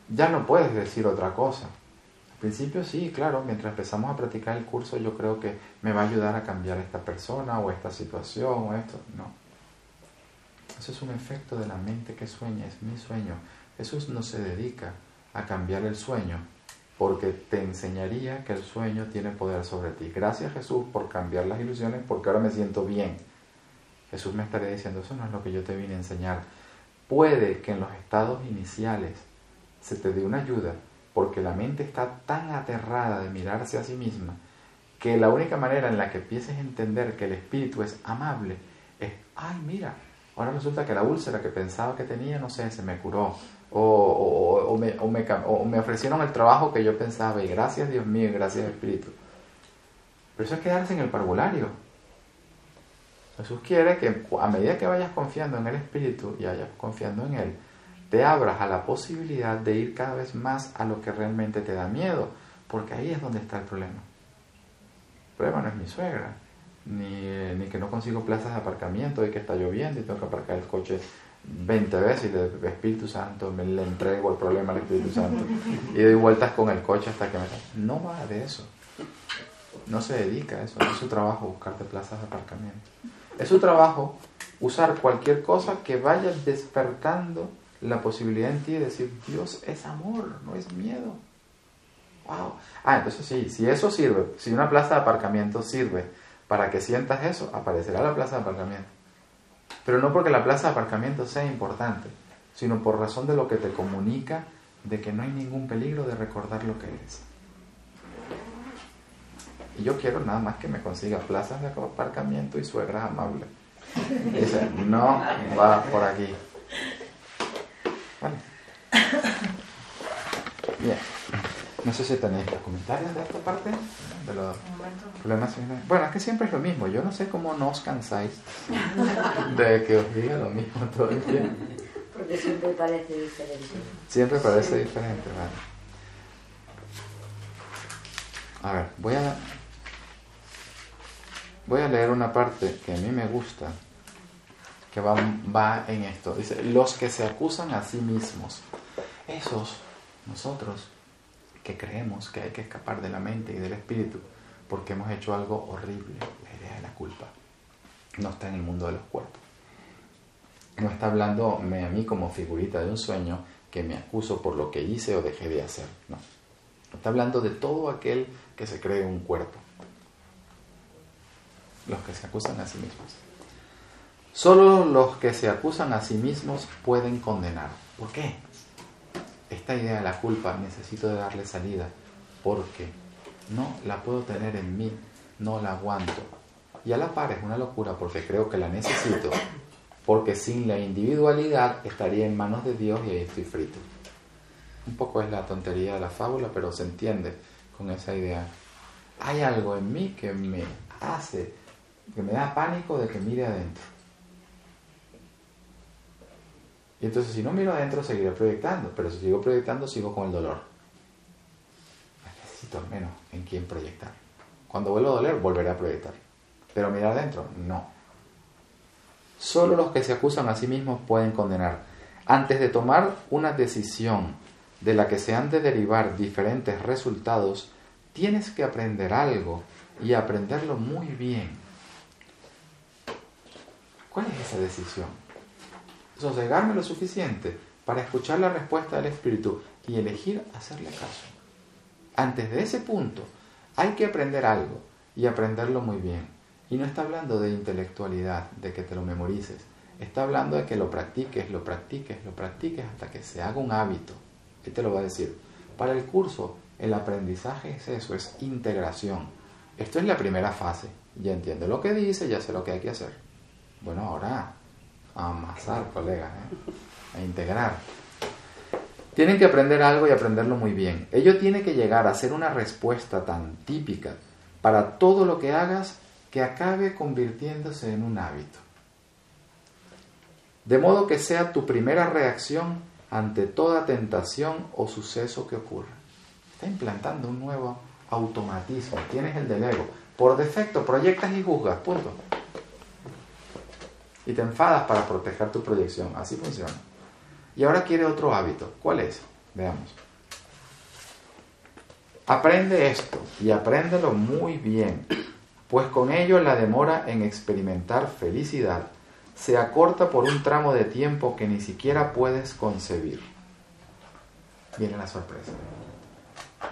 ya no puedes decir otra cosa. Al principio sí, claro, mientras empezamos a practicar el curso yo creo que me va a ayudar a cambiar esta persona o esta situación o esto. No, eso es un efecto de la mente que sueña, es mi sueño. Jesús no se dedica a cambiar el sueño porque te enseñaría que el sueño tiene poder sobre ti. Gracias Jesús por cambiar las ilusiones porque ahora me siento bien. Jesús me estaría diciendo, eso no es lo que yo te vine a enseñar. Puede que en los estados iniciales se te dé una ayuda, porque la mente está tan aterrada de mirarse a sí misma, que la única manera en la que empieces a entender que el espíritu es amable es, ay, mira, ahora resulta que la úlcera que pensaba que tenía, no sé, se me curó, o, me, o, me, ofrecieron el trabajo que yo pensaba y gracias Dios mío, gracias Espíritu. Pero eso es quedarse en el parvulario. Jesús quiere que a medida que vayas confiando en el Espíritu y vayas confiando en Él, te abras a la posibilidad de ir cada vez más a lo que realmente te da miedo, porque ahí es donde está el problema. El problema no es mi suegra, ni, ni que no consigo plazas de aparcamiento y que está lloviendo y tengo que aparcar el coche 20 veces y le Espíritu Santo, me le entrego el problema al Espíritu Santo y doy vueltas con el coche hasta que me... No va de eso. No se dedica a eso. No es su trabajo buscarte plazas de aparcamiento. Es su trabajo usar cualquier cosa que vaya despertando la posibilidad en ti de decir, Dios es amor, no es miedo. Wow. Ah, entonces sí, si eso sirve, si una plaza de aparcamiento sirve para que sientas eso, aparecerá la plaza de aparcamiento. Pero no porque la plaza de aparcamiento sea importante, sino por razón de lo que te comunica de que no hay ningún peligro de recordar lo que eres. Y yo quiero nada más que me consiga plazas de aparcamiento y suegras amables. dice, no va por aquí. Vale. Bien. No sé si tenéis comentarios de esta parte, de los problemas. Bueno, es que siempre es lo mismo. Yo no sé cómo no os cansáis de que os diga lo mismo todo el tiempo. Porque siempre parece diferente. Siempre parece diferente, vale. A ver, voy a voy a leer una parte que a mí me gusta, que va, en esto. Dice, los que se acusan a sí mismos, esos, nosotros, que creemos que hay que escapar de la mente y del espíritu porque hemos hecho algo horrible. La idea de la culpa no está en el mundo de los cuerpos. No está hablando a mí como figurita de un sueño que me acuso por lo que hice o dejé de hacer. No. Está hablando de todo aquel que se cree un cuerpo. Los que se acusan a sí mismos. Solo los que se acusan a sí mismos pueden condenar. ¿Por qué? esta idea de la culpa necesito darle salida porque no la puedo tener en mí, no la aguanto. Y a la par es una locura porque creo que la necesito, porque sin la individualidad estaría en manos de Dios y ahí estoy frito. Un poco es la tontería de la fábula, pero se entiende con esa idea. Hay algo en mí que me hace, que me da pánico de que mire adentro. Y entonces si no miro adentro seguiré proyectando, pero si sigo proyectando sigo con el dolor. Necesito al menos en quién proyectar. Cuando vuelva a doler, volveré a proyectar. Pero mirar adentro, no. Solo los que se acusan a sí mismos pueden condenar. Antes de tomar una decisión de la que se han de derivar diferentes resultados, tienes que aprender algo y aprenderlo muy bien. ¿Cuál es esa decisión? sosegarme lo suficiente para escuchar la respuesta del Espíritu y elegir hacerle caso. Antes de ese punto hay que aprender algo y aprenderlo muy bien. Y no está hablando de intelectualidad, de que te lo memorices. Está hablando de que lo practiques, lo practiques, lo practiques hasta que se haga un hábito. ¿Qué te lo va a decir? Para el curso, el aprendizaje es eso, es integración. Esto es la primera fase. Ya entiendo lo que dice, ya sé lo que hay que hacer. Bueno, ahora a amasar, colegas, ¿eh? a integrar. Tienen que aprender algo y aprenderlo muy bien. Ello tiene que llegar a ser una respuesta tan típica para todo lo que hagas que acabe convirtiéndose en un hábito. De modo que sea tu primera reacción ante toda tentación o suceso que ocurra. Está implantando un nuevo automatismo. Tienes el del ego. Por defecto proyectas y juzgas. Punto y te enfadas para proteger tu proyección. Así funciona. Y ahora quiere otro hábito. ¿Cuál es? Veamos. Aprende esto y apréndelo muy bien, pues con ello la demora en experimentar felicidad se acorta por un tramo de tiempo que ni siquiera puedes concebir. Viene la sorpresa.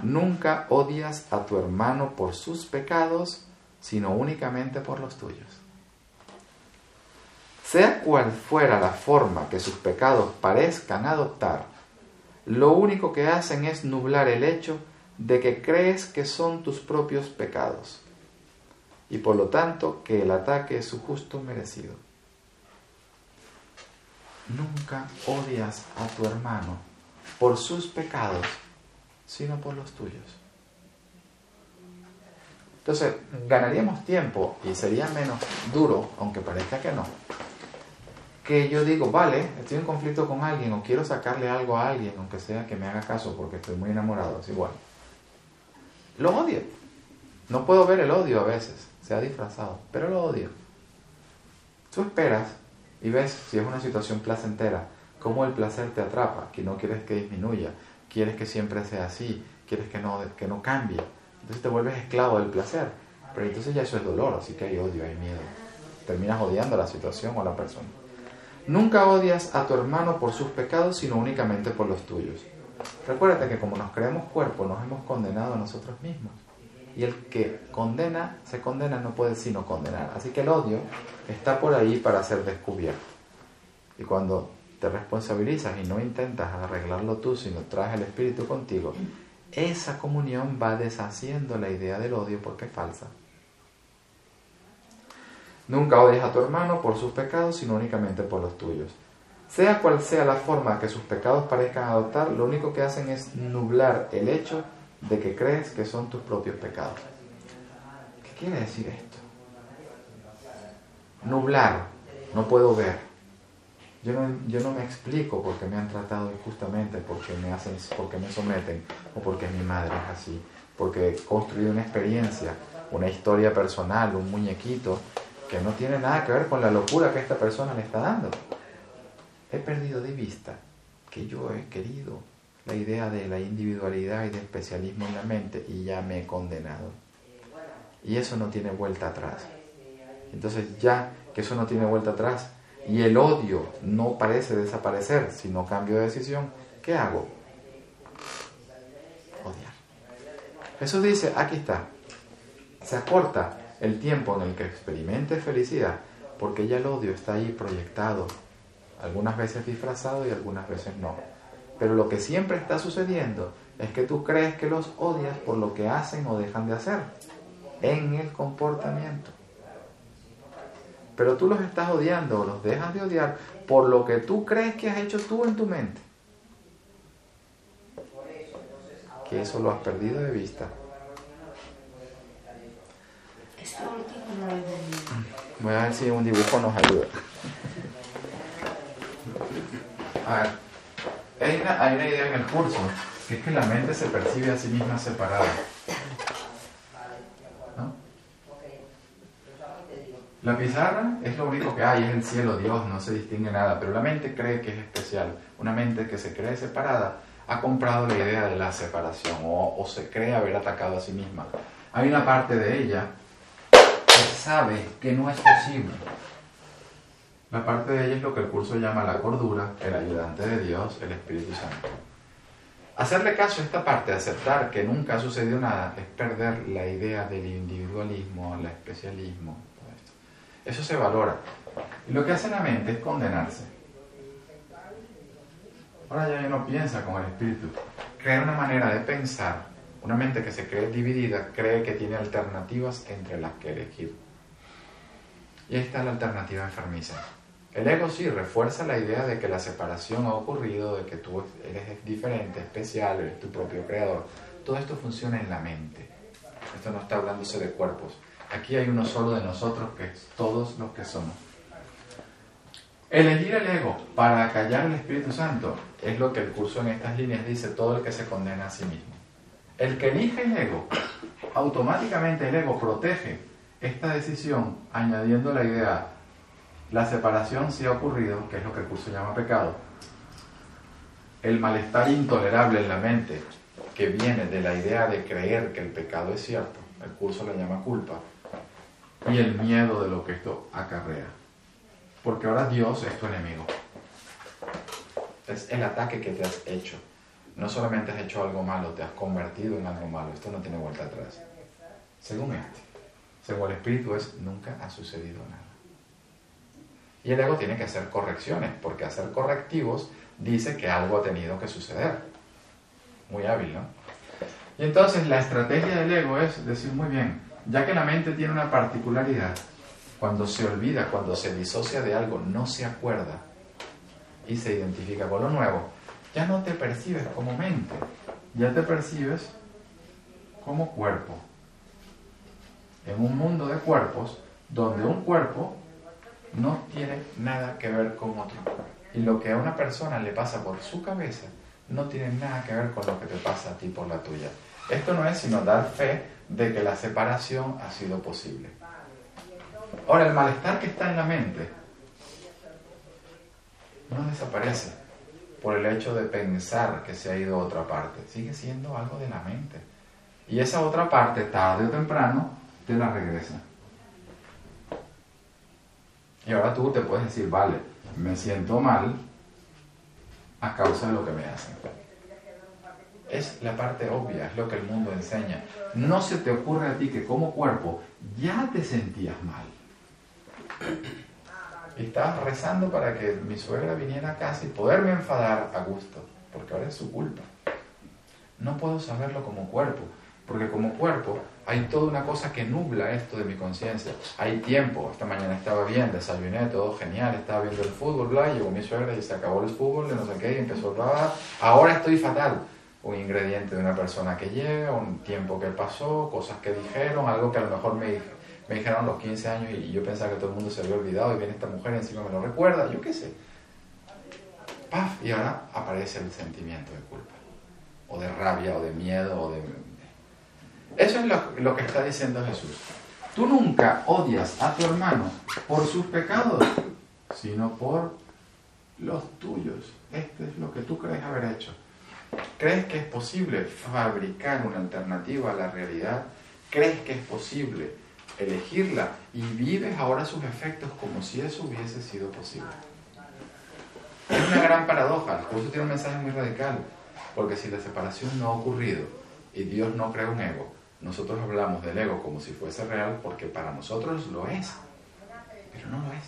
Nunca odias a tu hermano por sus pecados, sino únicamente por los tuyos. Sea cual fuera la forma que sus pecados parezcan adoptar, lo único que hacen es nublar el hecho de que crees que son tus propios pecados y por lo tanto que el ataque es su justo merecido. Nunca odias a tu hermano por sus pecados, sino por los tuyos. Entonces, ganaríamos tiempo y sería menos duro, aunque parezca que no. Que yo digo, vale, estoy en conflicto con alguien o quiero sacarle algo a alguien, aunque sea que me haga caso porque estoy muy enamorado, es igual. Lo odio. No puedo ver el odio a veces, se ha disfrazado, pero lo odio. Tú esperas y ves si es una situación placentera, cómo el placer te atrapa, que no quieres que disminuya, quieres que siempre sea así, quieres que no, que no cambie. Entonces te vuelves esclavo del placer. Pero entonces ya eso es dolor, así que hay odio, hay miedo. Terminas odiando la situación o la persona. Nunca odias a tu hermano por sus pecados, sino únicamente por los tuyos. Recuérdate que como nos creemos cuerpo, nos hemos condenado a nosotros mismos. Y el que condena, se condena, no puede sino condenar. Así que el odio está por ahí para ser descubierto. Y cuando te responsabilizas y no intentas arreglarlo tú, sino traes el Espíritu contigo, esa comunión va deshaciendo la idea del odio porque es falsa. Nunca odies a tu hermano por sus pecados, sino únicamente por los tuyos. Sea cual sea la forma que sus pecados parezcan adoptar, lo único que hacen es nublar el hecho de que crees que son tus propios pecados. ¿Qué quiere decir esto? Nublar, no puedo ver. Yo no, yo no me explico por qué me han tratado injustamente, porque me hacen, porque me someten, o porque mi madre es así, porque he construido una experiencia, una historia personal, un muñequito, que no tiene nada que ver con la locura que esta persona me está dando. He perdido de vista que yo he querido la idea de la individualidad y de especialismo en la mente y ya me he condenado. Y eso no tiene vuelta atrás. Entonces ya que eso no tiene vuelta atrás y el odio no parece desaparecer si no cambio de decisión, ¿qué hago? Odiar. Jesús dice, aquí está, se acorta el tiempo en el que experimentes felicidad porque ya el odio está ahí proyectado, algunas veces disfrazado y algunas veces no. Pero lo que siempre está sucediendo es que tú crees que los odias por lo que hacen o dejan de hacer en el comportamiento. Pero tú los estás odiando o los dejas de odiar por lo que tú crees que has hecho tú en tu mente. Que eso lo has perdido de vista. Voy a ver si un dibujo nos ayuda. A ver, hay una, hay una idea en el curso, que es que la mente se percibe a sí misma separada. La pizarra es lo único que hay, es el cielo, Dios, no se distingue nada, pero la mente cree que es especial. Una mente que se cree separada ha comprado la idea de la separación o, o se cree haber atacado a sí misma. Hay una parte de ella sabe que no es posible. La parte de ella es lo que el curso llama la cordura, el ayudante de Dios, el Espíritu Santo. Hacerle caso a esta parte, aceptar que nunca ha sucedido nada, es perder la idea del individualismo, el especialismo. Eso se valora. Y lo que hace la mente es condenarse. Ahora ya no piensa con el espíritu. Crea una manera de pensar. Una mente que se cree dividida cree que tiene alternativas entre las que elegir. Y ahí está la alternativa enfermiza. El ego sí refuerza la idea de que la separación ha ocurrido, de que tú eres diferente, especial, eres tu propio creador. Todo esto funciona en la mente. Esto no está hablándose de cuerpos. Aquí hay uno solo de nosotros que es todos los que somos. Elegir el ego para callar el Espíritu Santo es lo que el curso en estas líneas dice, todo el que se condena a sí mismo. El que elige el ego, automáticamente el ego protege esta decisión añadiendo la idea, la separación sí ha ocurrido, que es lo que el curso llama pecado, el malestar intolerable en la mente que viene de la idea de creer que el pecado es cierto, el curso le llama culpa, y el miedo de lo que esto acarrea. Porque ahora Dios es tu enemigo. Es el ataque que te has hecho. No solamente has hecho algo malo, te has convertido en algo malo. Esto no tiene vuelta atrás. Según este, según el Espíritu es, nunca ha sucedido nada. Y el ego tiene que hacer correcciones, porque hacer correctivos dice que algo ha tenido que suceder. Muy hábil, ¿no? Y entonces la estrategia del ego es decir, muy bien, ya que la mente tiene una particularidad, cuando se olvida, cuando se disocia de algo, no se acuerda y se identifica con lo nuevo, ya no te percibes como mente, ya te percibes como cuerpo. En un mundo de cuerpos donde un cuerpo no tiene nada que ver con otro. Y lo que a una persona le pasa por su cabeza no tiene nada que ver con lo que te pasa a ti por la tuya. Esto no es sino dar fe de que la separación ha sido posible. Ahora, el malestar que está en la mente no desaparece por el hecho de pensar que se ha ido a otra parte. Sigue siendo algo de la mente. Y esa otra parte, tarde o temprano, te la regresa. Y ahora tú te puedes decir, vale, me siento mal a causa de lo que me hacen. Es la parte obvia, es lo que el mundo enseña. No se te ocurre a ti que como cuerpo ya te sentías mal. Estabas rezando para que mi suegra viniera a casa y poderme enfadar a gusto, porque ahora es su culpa. No puedo saberlo como cuerpo, porque como cuerpo hay toda una cosa que nubla esto de mi conciencia. Hay tiempo, esta mañana estaba bien, desayuné, todo genial, estaba viendo el fútbol, bla, llegó mi suegra y se acabó el fútbol, de no sé qué, y empezó a bla, ahora estoy fatal. Un ingrediente de una persona que llega, un tiempo que pasó, cosas que dijeron, algo que a lo mejor me, me dijeron los 15 años y yo pensaba que todo el mundo se había olvidado y viene esta mujer y encima me lo recuerda, yo qué sé. ¡Paf! Y ahora aparece el sentimiento de culpa, o de rabia, o de miedo, o de eso es lo, que está diciendo Jesús. Tú nunca odias a tu hermano por sus pecados, sino por los tuyos. Esto es lo que tú crees haber hecho. ¿Crees que es posible fabricar una alternativa a la realidad? ¿Crees que es posible elegirla y vives ahora sus efectos como si eso hubiese sido posible? Es una gran paradoja. El tiene un mensaje muy radical, porque si la separación no ha ocurrido y Dios no crea un ego, nosotros hablamos del ego como si fuese real porque para nosotros lo es, pero no lo es.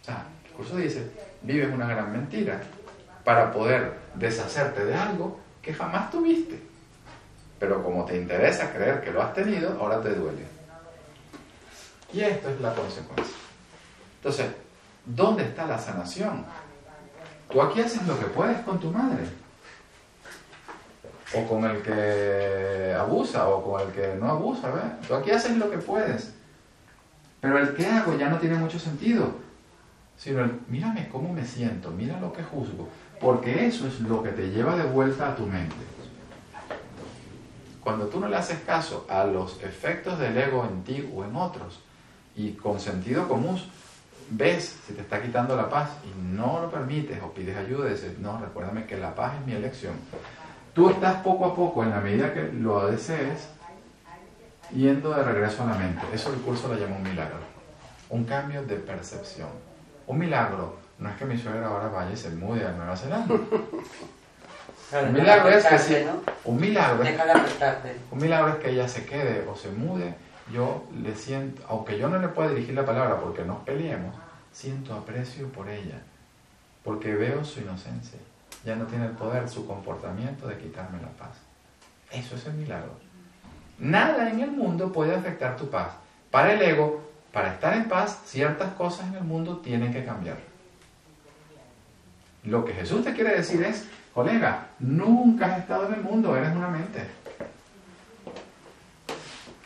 O sea, el curso dice, vives una gran mentira para poder deshacerte de algo que jamás tuviste. Pero como te interesa creer que lo has tenido, ahora te duele. Y esto es la consecuencia. Entonces, ¿dónde está la sanación? Tú aquí haces lo que puedes con tu madre o con el que abusa o con el que no abusa, ¿ves? Tú aquí haces lo que puedes. Pero el que hago ya no tiene mucho sentido. Sino el, mírame cómo me siento, mira lo que juzgo. Porque eso es lo que te lleva de vuelta a tu mente. Cuando tú no le haces caso a los efectos del ego en ti o en otros, y con sentido común, ves si te está quitando la paz y no lo permites o pides ayuda y dices, no, recuérdame que la paz es mi elección Tú estás poco a poco, en la medida que lo desees, yendo de regreso a la mente. Eso el curso lo llama un milagro. Un cambio de percepción. Un milagro no es que mi suegra ahora vaya y se mude a Nueva Zelanda. un milagro es que si, un milagro es, un milagro es que ella se quede o se mude. Yo le siento, aunque yo no le pueda dirigir la palabra porque nos peleemos, siento aprecio por ella, porque veo su inocencia ya no tiene el poder, su comportamiento, de quitarme la paz. Eso es el milagro. Nada en el mundo puede afectar tu paz. Para el ego, para estar en paz, ciertas cosas en el mundo tienen que cambiar. Lo que Jesús te quiere decir es, colega, nunca has estado en el mundo, eres una mente.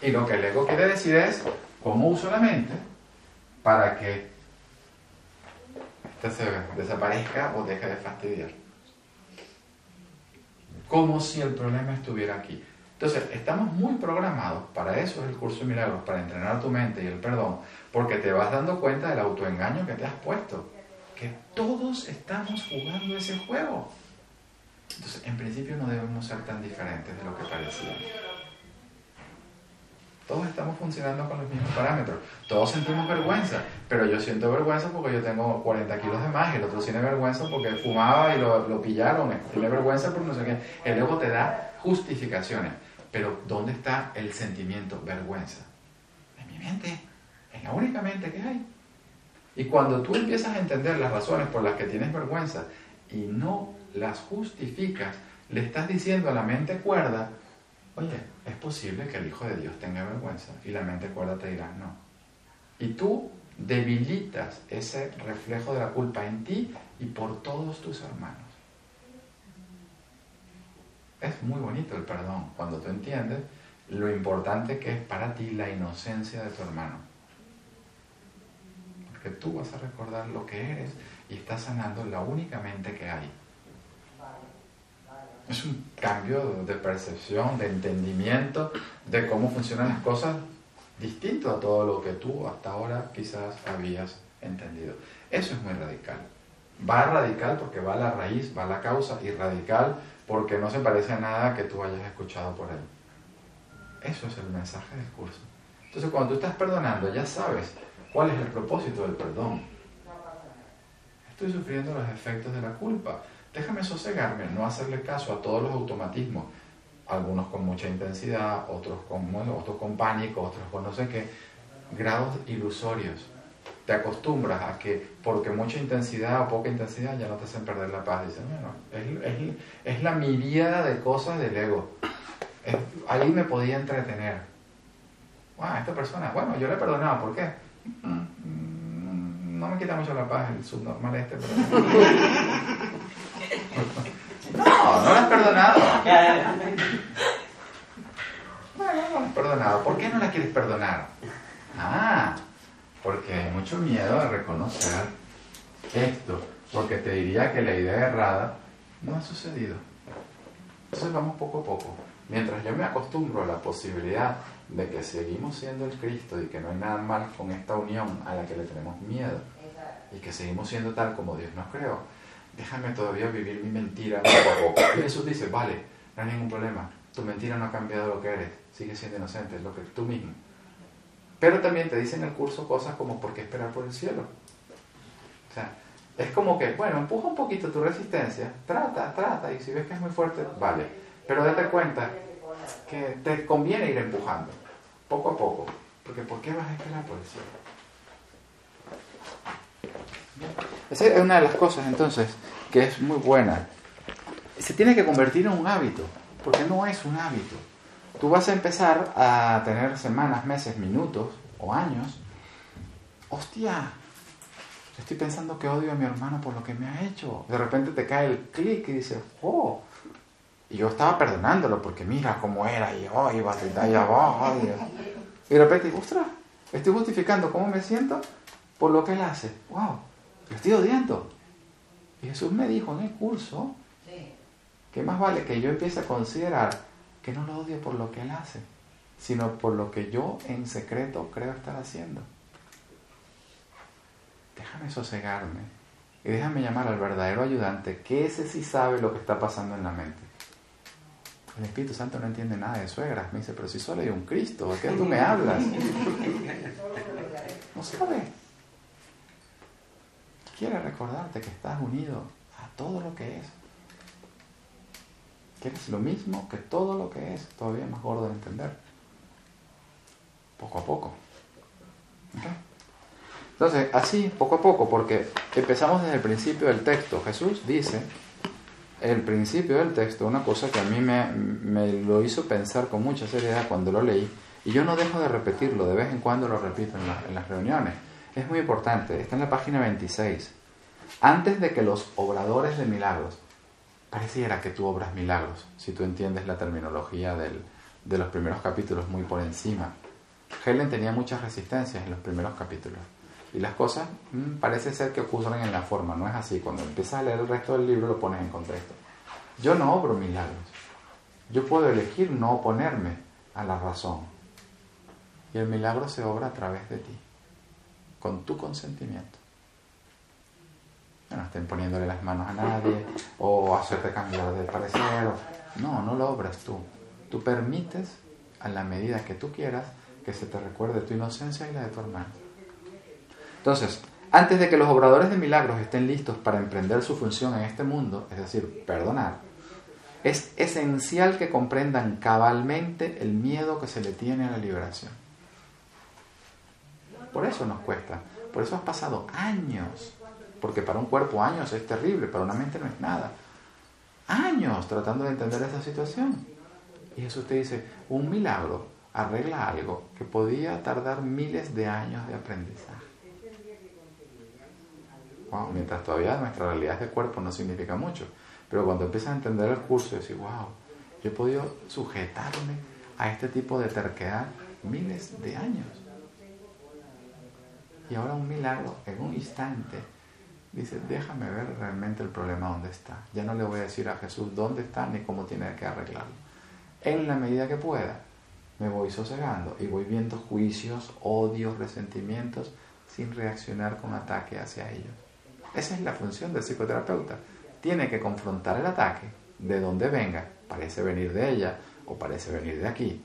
Y lo que el ego quiere decir es, ¿cómo uso la mente para que esta se desaparezca o deje de fastidiar? Como si el problema estuviera aquí. Entonces, estamos muy programados, para eso es el curso de milagros, para entrenar tu mente y el perdón, porque te vas dando cuenta del autoengaño que te has puesto, que todos estamos jugando ese juego. Entonces, en principio no debemos ser tan diferentes de lo que parecía. Todos estamos funcionando con los mismos parámetros. Todos sentimos vergüenza, pero yo siento vergüenza porque yo tengo 40 kilos de más, y el otro tiene vergüenza porque fumaba y lo, lo pillaron, tiene vergüenza porque no sé qué. El ego te da justificaciones, pero ¿dónde está el sentimiento vergüenza? En mi mente, en la única mente que hay. Y cuando tú empiezas a entender las razones por las que tienes vergüenza y no las justificas, le estás diciendo a la mente cuerda, es posible que el Hijo de Dios tenga vergüenza. Y la mente cuerda te dirá, no. Y tú debilitas ese reflejo de la culpa en ti y por todos tus hermanos. Es muy bonito el perdón cuando tú entiendes lo importante que es para ti la inocencia de tu hermano. Porque tú vas a recordar lo que eres y estás sanando la única mente que hay. Es un cambio de percepción, de entendimiento de cómo funcionan las cosas distinto a todo lo que tú hasta ahora quizás habías entendido. Eso es muy radical. Va radical porque va a la raíz, va a la causa y radical porque no se parece a nada que tú hayas escuchado por él. Eso es el mensaje del curso. Entonces cuando tú estás perdonando ya sabes cuál es el propósito del perdón. Estoy sufriendo los efectos de la culpa. Déjame sosegarme, no hacerle caso a todos los automatismos, algunos con mucha intensidad, otros con, otros con pánico, otros con no sé qué, grados ilusorios. Te acostumbras a que porque mucha intensidad o poca intensidad ya no te hacen perder la paz. Dicen, bueno, es, es, la miríada de cosas del ego. ahí me podía entretener. Wow, esta persona, bueno, yo le he perdonado, ¿por qué? Mm, no me quita mucho la paz el subnormal este, pero... No, no lo has perdonado. Bueno, no lo has perdonado. ¿Por qué no la quieres perdonar? Ah, porque hay mucho miedo a reconocer esto. Porque te diría que la idea errada no ha sucedido. Entonces vamos poco a poco. Mientras yo me acostumbro a la posibilidad de que seguimos siendo el Cristo y que no hay nada mal con esta unión a la que le tenemos miedo y que seguimos siendo tal como Dios nos creó, déjame todavía vivir mi mentira Y Jesús dice, vale, no hay ningún problema, tu mentira no ha cambiado lo que eres, sigue siendo inocente, es lo que tú mismo. Pero también te dicen en el curso cosas como, ¿por qué esperar por el cielo? O sea, es como que, bueno, empuja un poquito tu resistencia, trata, trata, y si ves que es muy fuerte, vale. Pero date cuenta que te conviene ir empujando, poco a poco, porque ¿por qué vas a esperar por el cielo? Esa es una de las cosas entonces que es muy buena. Se tiene que convertir en un hábito, porque no es un hábito. Tú vas a empezar a tener semanas, meses, minutos o años. Hostia, estoy pensando que odio a mi hermano por lo que me ha hecho. De repente te cae el clic y dices, oh. Y yo estaba perdonándolo porque mira cómo era y oh, iba a allá abajo. Y de repente, ostras, estoy justificando cómo me siento por lo que él hace. Wow, lo estoy odiando. Y Jesús me dijo en el curso que más vale que yo empiece a considerar que no lo odio por lo que él hace, sino por lo que yo en secreto creo estar haciendo. Déjame sosegarme y déjame llamar al verdadero ayudante, que ese sí sabe lo que está pasando en la mente. El Espíritu Santo no entiende nada de suegras. Me dice, pero si solo hay un Cristo, ¿a qué tú me hablas? No sabe quiere recordarte que estás unido a todo lo que es. Que eres lo mismo que todo lo que es, todavía más gordo de entender. Poco a poco. Entonces, así, poco a poco, porque empezamos desde el principio del texto. Jesús dice, el principio del texto, una cosa que a mí me, lo hizo pensar con mucha seriedad cuando lo leí, y yo no dejo de repetirlo, de vez en cuando lo repito en las reuniones es muy importante, está en la página 26. Antes de que los obradores de milagros, pareciera que tú obras milagros, si tú entiendes la terminología de los primeros capítulos muy por encima. Helen tenía muchas resistencias en los primeros capítulos. Y las cosas mm, parece ser que ocurren en la forma, no es así. Cuando empiezas a leer el resto del libro lo pones en contexto. Yo no obro milagros. Yo puedo elegir no oponerme a la razón. Y el milagro se obra a través de ti con tu consentimiento. No estén poniéndole las manos a nadie o hacerte cambiar de parecer. No, no lo obras tú. Tú permites a la medida que tú quieras que se te recuerde tu inocencia y la de tu hermano. Entonces, antes de que los obradores de milagros estén listos para emprender su función en este mundo, es decir, perdonar, es esencial que comprendan cabalmente el miedo que se le tiene a la liberación. Por eso nos cuesta. Por eso has pasado años, porque para un cuerpo años es terrible, para una mente no es nada. Años tratando de entender esa situación. Y Jesús te dice, un milagro arregla algo que podía tardar miles de años de aprendizaje. mientras todavía nuestra realidad de cuerpo no significa mucho, pero cuando empiezas a entender el curso y decir, wow, yo he podido sujetarme a este tipo de terquedad miles de años. Y ahora un milagro en un instante dice, déjame ver realmente el problema dónde está. Ya no le voy a decir a Jesús dónde está ni cómo tiene que arreglarlo. En la medida que pueda, me voy sosegando y voy viendo juicios, odios, resentimientos sin reaccionar con ataque hacia ellos. Esa es la función del psicoterapeuta. Tiene que confrontar el ataque de donde venga, parece venir de ella o parece venir de aquí,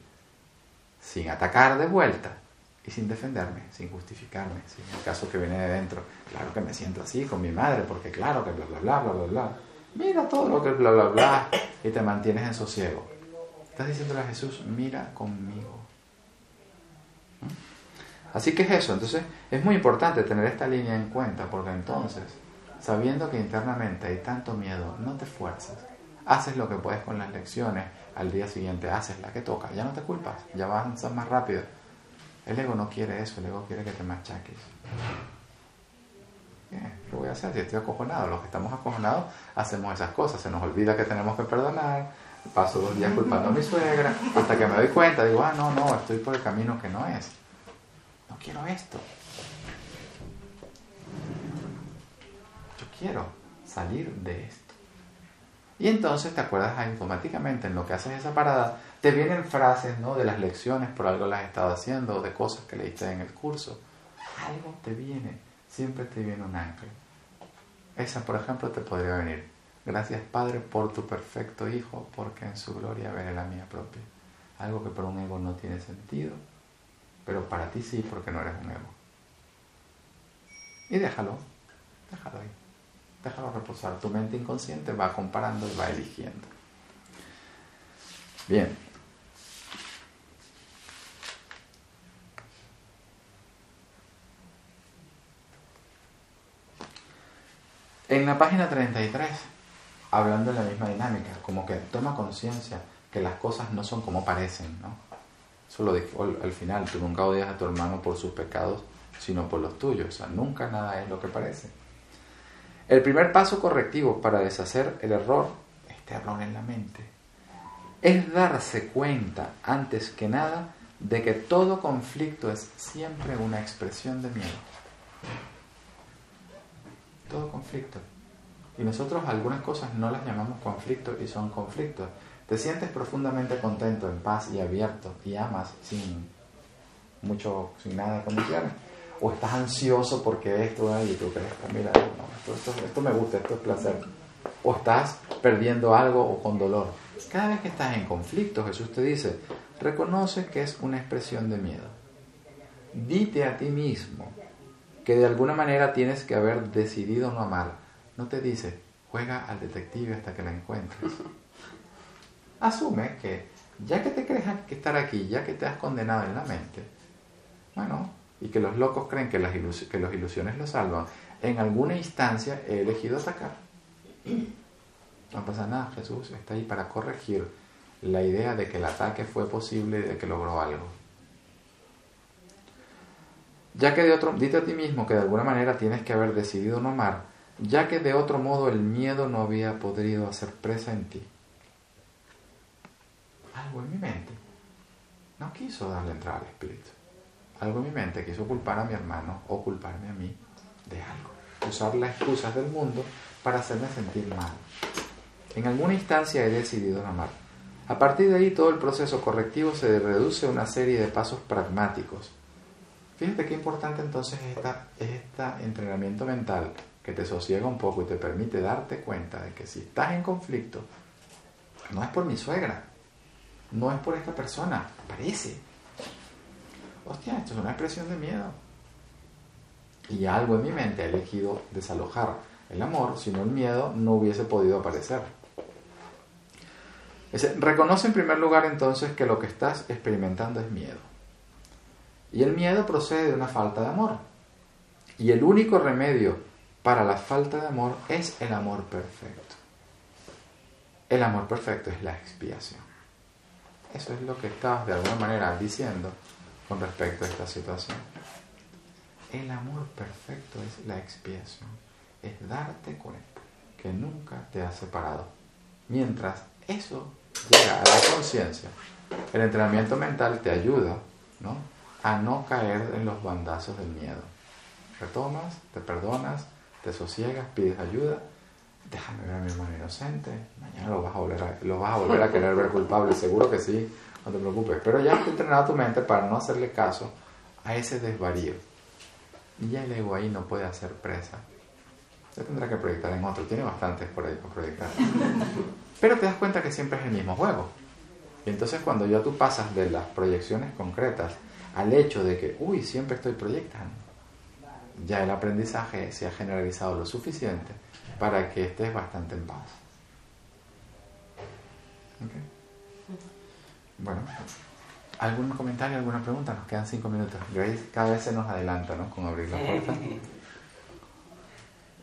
sin atacar de vuelta y sin defenderme, sin justificarme, si en el caso que viene de dentro, claro que me siento así con mi madre, porque claro que bla, bla, bla, bla, bla, bla. Mira todo lo que bla, bla, bla, y te mantienes en sosiego. Estás diciéndole a Jesús, mira conmigo. ¿Mm? Así que es eso, entonces es muy importante tener esta línea en cuenta, porque entonces, sabiendo que internamente hay tanto miedo, no te fuerzas, haces lo que puedes con las lecciones, al día siguiente haces la que toca, ya no te culpas, ya avanzas más rápido. El ego no quiere eso, el ego quiere que te machaques. ¿Qué voy a hacer si estoy acojonado? Los que estamos acojonados hacemos esas cosas, se nos olvida que tenemos que perdonar, paso dos días culpando a mi suegra, hasta que me doy cuenta, digo, ah, no, no, estoy por el camino que no es. No quiero esto. Yo quiero salir de esto. Y entonces te acuerdas automáticamente en lo que haces esa parada, te vienen frases ¿no? de las lecciones, por algo las has estado haciendo, o de cosas que leíste en el curso. Algo te viene, siempre te viene un ángel. Esa, por ejemplo, te podría venir. Gracias, Padre, por tu perfecto Hijo, porque en su gloria veré la mía propia. Algo que para un ego no tiene sentido, pero para ti sí, porque no eres un ego. Y déjalo, déjalo ahí. Déjalo reposar. Tu mente inconsciente va comparando y va eligiendo. Bien. En la página 33, hablando de la misma dinámica, como que toma conciencia que las cosas no son como parecen, ¿no? Eso lo dijo al final, tú nunca odias a tu hermano por sus pecados, sino por los tuyos. O sea, nunca nada es lo que parece. El primer paso correctivo para deshacer el error, este error en la mente, es darse cuenta, antes que nada, de que todo conflicto es siempre una expresión de miedo. Todo conflicto. Y nosotros algunas cosas no las llamamos conflictos y son conflictos. Te sientes profundamente contento, en paz y abierto y amas sin mucho, sin nada de condiciones o estás ansioso porque esto y tú crees, mira, esto, me gusta, esto es placer, o estás perdiendo algo o con dolor. Cada vez que estás en conflicto, Jesús te dice, reconoce que es una expresión de miedo. Dite a ti mismo que de alguna manera tienes que haber decidido no amar. No te dice, juega al detective hasta que la encuentres. Asume que ya que te crees que estar aquí, ya que te has condenado en la mente, bueno, y que los locos creen que las, que las ilusiones lo salvan, en alguna instancia he elegido atacar. No pasa nada, Jesús está ahí para corregir la idea de que el ataque fue posible y de que logró algo. Ya que de otro, dite a ti mismo que de alguna manera tienes que haber decidido no amar, ya que de otro modo el miedo no había podido hacer presa en ti. Algo en mi mente no quiso darle entrada al Espíritu algo en mi mente quiso culpar a mi hermano o culparme a mí de algo. Usar las excusas del mundo para hacerme sentir mal. En alguna instancia he decidido no amar. A partir de ahí todo el proceso correctivo se reduce a una serie de pasos pragmáticos. Fíjate qué importante entonces es este entrenamiento mental que te sosiega un poco y te permite darte cuenta de que si estás en conflicto, no es por mi suegra, no es por esta persona, parece, hostia, esto es una expresión de miedo. Y algo en mi mente ha elegido desalojar el amor, si no el miedo no hubiese podido aparecer. reconoce en primer lugar entonces que lo que estás experimentando es miedo. Y el miedo procede de una falta de amor. Y el único remedio para la falta de amor es el amor perfecto. El amor perfecto es la expiación. Eso es lo que estabas de alguna manera diciendo con respecto a esta situación. El amor perfecto es la expiación, es darte cuenta que nunca te has separado. Mientras eso llega a la conciencia, el entrenamiento mental te ayuda ¿no? A no caer en los bandazos del miedo. Retomas, te perdonas, te sosiegas, pides ayuda. Déjame ver a mi hermano inocente. Mañana lo vas a volver a, lo vas a, volver a querer ver culpable, seguro que sí, no te preocupes. Pero ya has entrenado tu mente para no hacerle caso a ese desvarío. Y ya el ego ahí no puede hacer presa. Ya tendrá que proyectar en otro. Tiene bastantes por ahí para proyectar. Pero te das cuenta que siempre es el mismo juego. Y entonces cuando ya tú pasas de las proyecciones concretas al hecho de que, uy, siempre estoy proyectando, ya el aprendizaje se ha generalizado lo suficiente para que estés bastante en paz. Bueno, ¿algún comentario, alguna pregunta? Nos quedan cinco minutos. Grace cada vez se nos adelanta, ¿no? Con abrir la puerta.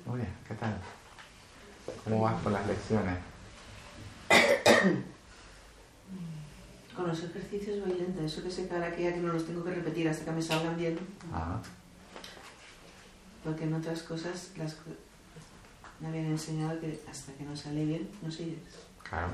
Muy bien, ¿qué tal? ¿Cómo vas con las lecciones? Con los ejercicios voy lenta, eso que sé que ahora que ya que no los tengo que repetir hasta que me salgan bien. Ah. Porque en otras cosas las, me habían enseñado que hasta que no sale bien no sigues. Claro.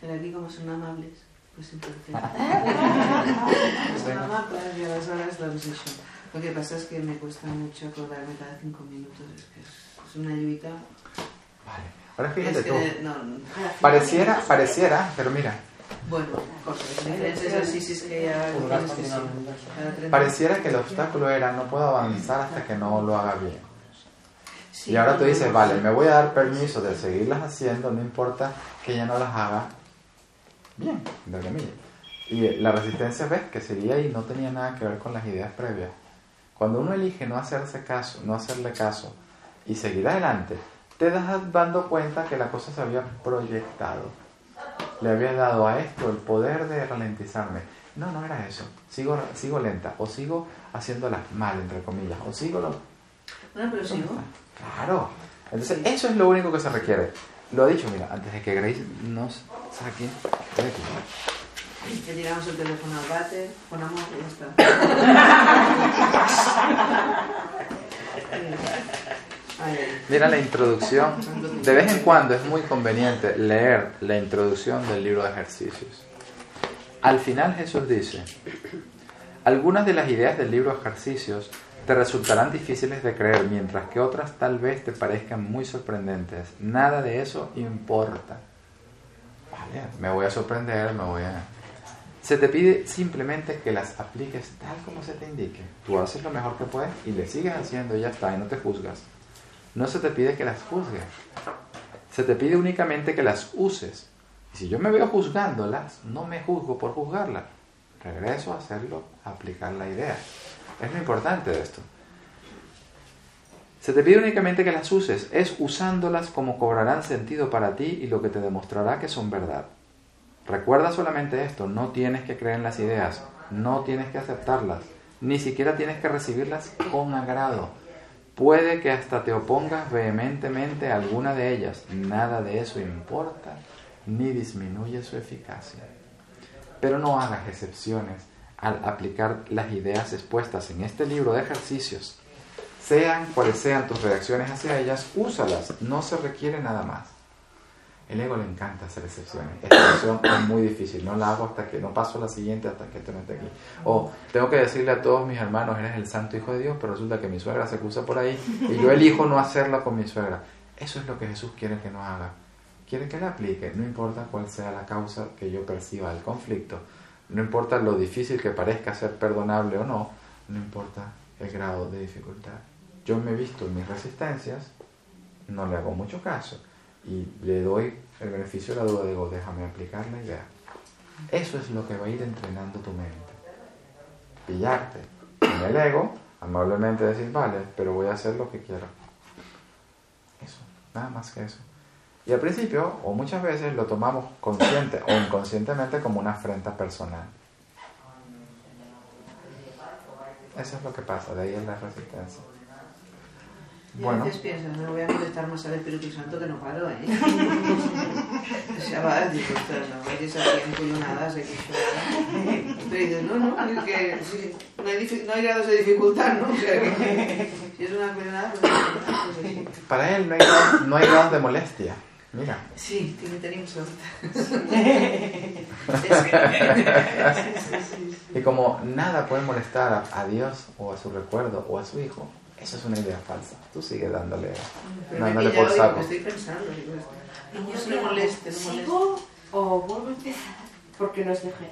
Pero aquí como son amables, pues entonces... son amables y a las horas lo hemos hecho. Lo que pasa es que me cuesta mucho acordarme cada cinco minutos, es que es, una ayuita. Vale. Ahora fíjate Es tú. que, no, no. Pareciera, pareciera, pero mira, Bueno, cosas, diferentes ejercicios que ya sí. 30 pareciera que el obstáculo era no puedo avanzar hasta que no lo haga bien. Sí, Y ahora tú dices, vale, me voy a dar permiso de seguirlas haciendo, no importa que ella no las haga bien, entre comillas. Y la resistencia, ves, que seguía y no tenía nada que ver con las ideas previas. Cuando uno elige no hacerse caso, no hacerle caso y seguir adelante, te das dando cuenta que la cosa se había proyectado. Le había dado a esto el poder de ralentizarme. No, no era eso. Sigo, sigo lenta o sigo haciéndolas mal, entre comillas, o sigo lo, Bueno, pero si no, Claro. Entonces, eso es lo único que se requiere. Lo ha dicho, mira, antes de que Grace nos saque. Aquí. le tiramos el teléfono al váter, con amor y ya está. Mira la introducción. De vez en cuando es muy conveniente leer la introducción del libro de ejercicios. Al final Jesús dice, algunas de las ideas del libro de ejercicios te resultarán difíciles de creer, mientras que otras tal vez te parezcan muy sorprendentes. Nada de eso importa. Vale, me voy a sorprender, me voy a... Se te pide simplemente que las apliques tal como se te indique. Tú haces lo mejor que puedes y le sigues haciendo y ya está, y no te juzgas. No se te pide que las juzgues. Se te pide únicamente que las uses. Y si yo me veo juzgándolas, no me juzgo por juzgarlas. Regreso a hacerlo, a aplicar la idea. Es lo importante de esto. Se te pide únicamente que las uses. Es usándolas como cobrarán sentido para ti y lo que te demostrará que son verdad. Recuerda solamente esto, no tienes que creer en las ideas, no tienes que aceptarlas, ni siquiera tienes que recibirlas con agrado. Puede que hasta te opongas vehementemente a alguna de ellas, nada de eso importa ni disminuye su eficacia. Pero no hagas excepciones al aplicar las ideas expuestas en este libro de ejercicios. Sean cuales sean tus reacciones hacia ellas, úsalas, no se requiere nada más. El ego le encanta hacer excepciones. Esta excepción es muy difícil, no la hago hasta que no paso la siguiente hasta que esto no esté aquí. O tengo que decirle a todos mis hermanos, eres el santo hijo de Dios, pero resulta que mi suegra se cruza por ahí y yo elijo no hacerla con mi suegra. Eso es lo que Jesús quiere que no haga. Quiere que la aplique, no importa cuál sea la causa que yo perciba del conflicto, no importa lo difícil que parezca ser perdonable o no, no importa el grado de dificultad. Yo me he visto en mis resistencias, no le hago mucho caso y le doy el beneficio de la duda, digo, déjame aplicar la idea. Eso es lo que va a ir entrenando tu mente. Pillarte en el ego, amablemente decir, vale, pero voy a hacer lo que quiero. Eso, nada más que eso. Y al principio, o muchas veces, lo tomamos consciente o inconscientemente como una afrenta personal. Eso es lo que pasa, de ahí es la resistencia. Y Bueno. a veces piensas, no voy a molestar más al Espíritu Santo que no paro, ¿eh? o sea, dices, ostras, no vayas aquí en cuyo nada, sé que eso- Pero dices, no, no, es que sí, no, hay, no hay grados de dificultad, ¿no? O sea, que si es una cuyo pues, pues sí. Para él no hay, grados- no hay grados de molestia. Mira, Sí, tiene suerte. y como nada puede molestar a Dios o a su recuerdo o a su hijo, eso es una idea falsa. Tú sigue dándole, Pero dándole por saco. estoy pensando, digo, ¿Y no yo hago? moleste, no moleste. ¿Sigo o vuelvo a empezar? Porque no os dejé.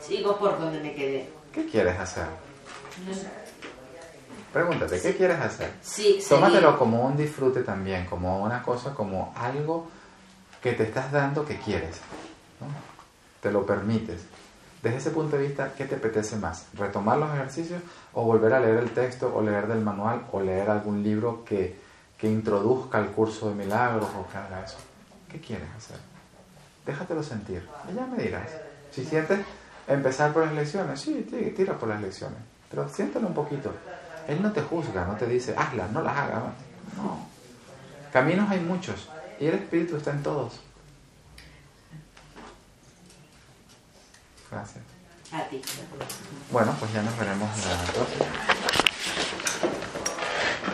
Sigo por donde me quedé. ¿Qué quieres hacer? No sé. Pregúntate, ¿qué quieres hacer? Sí. Tómatelo como un disfrute también, como una cosa, como algo que te estás dando que quieres. ¿no? Te lo permites. Desde ese punto de vista, ¿qué te apetece más? ¿Retomar los ejercicios o volver a leer el texto o leer del manual o leer algún libro que, que introduzca el curso de milagros o que haga eso? ¿Qué quieres hacer? Déjatelo sentir. Ya me dirás. Si sientes empezar por las lecciones, sí, tira por las lecciones. Pero siéntelo un poquito. Él no te juzga, no te dice, hazlas, no las hagas. No. Caminos hay muchos y el Espíritu está en todos. Gracias. A ti. Bueno, pues ya nos veremos la próxima.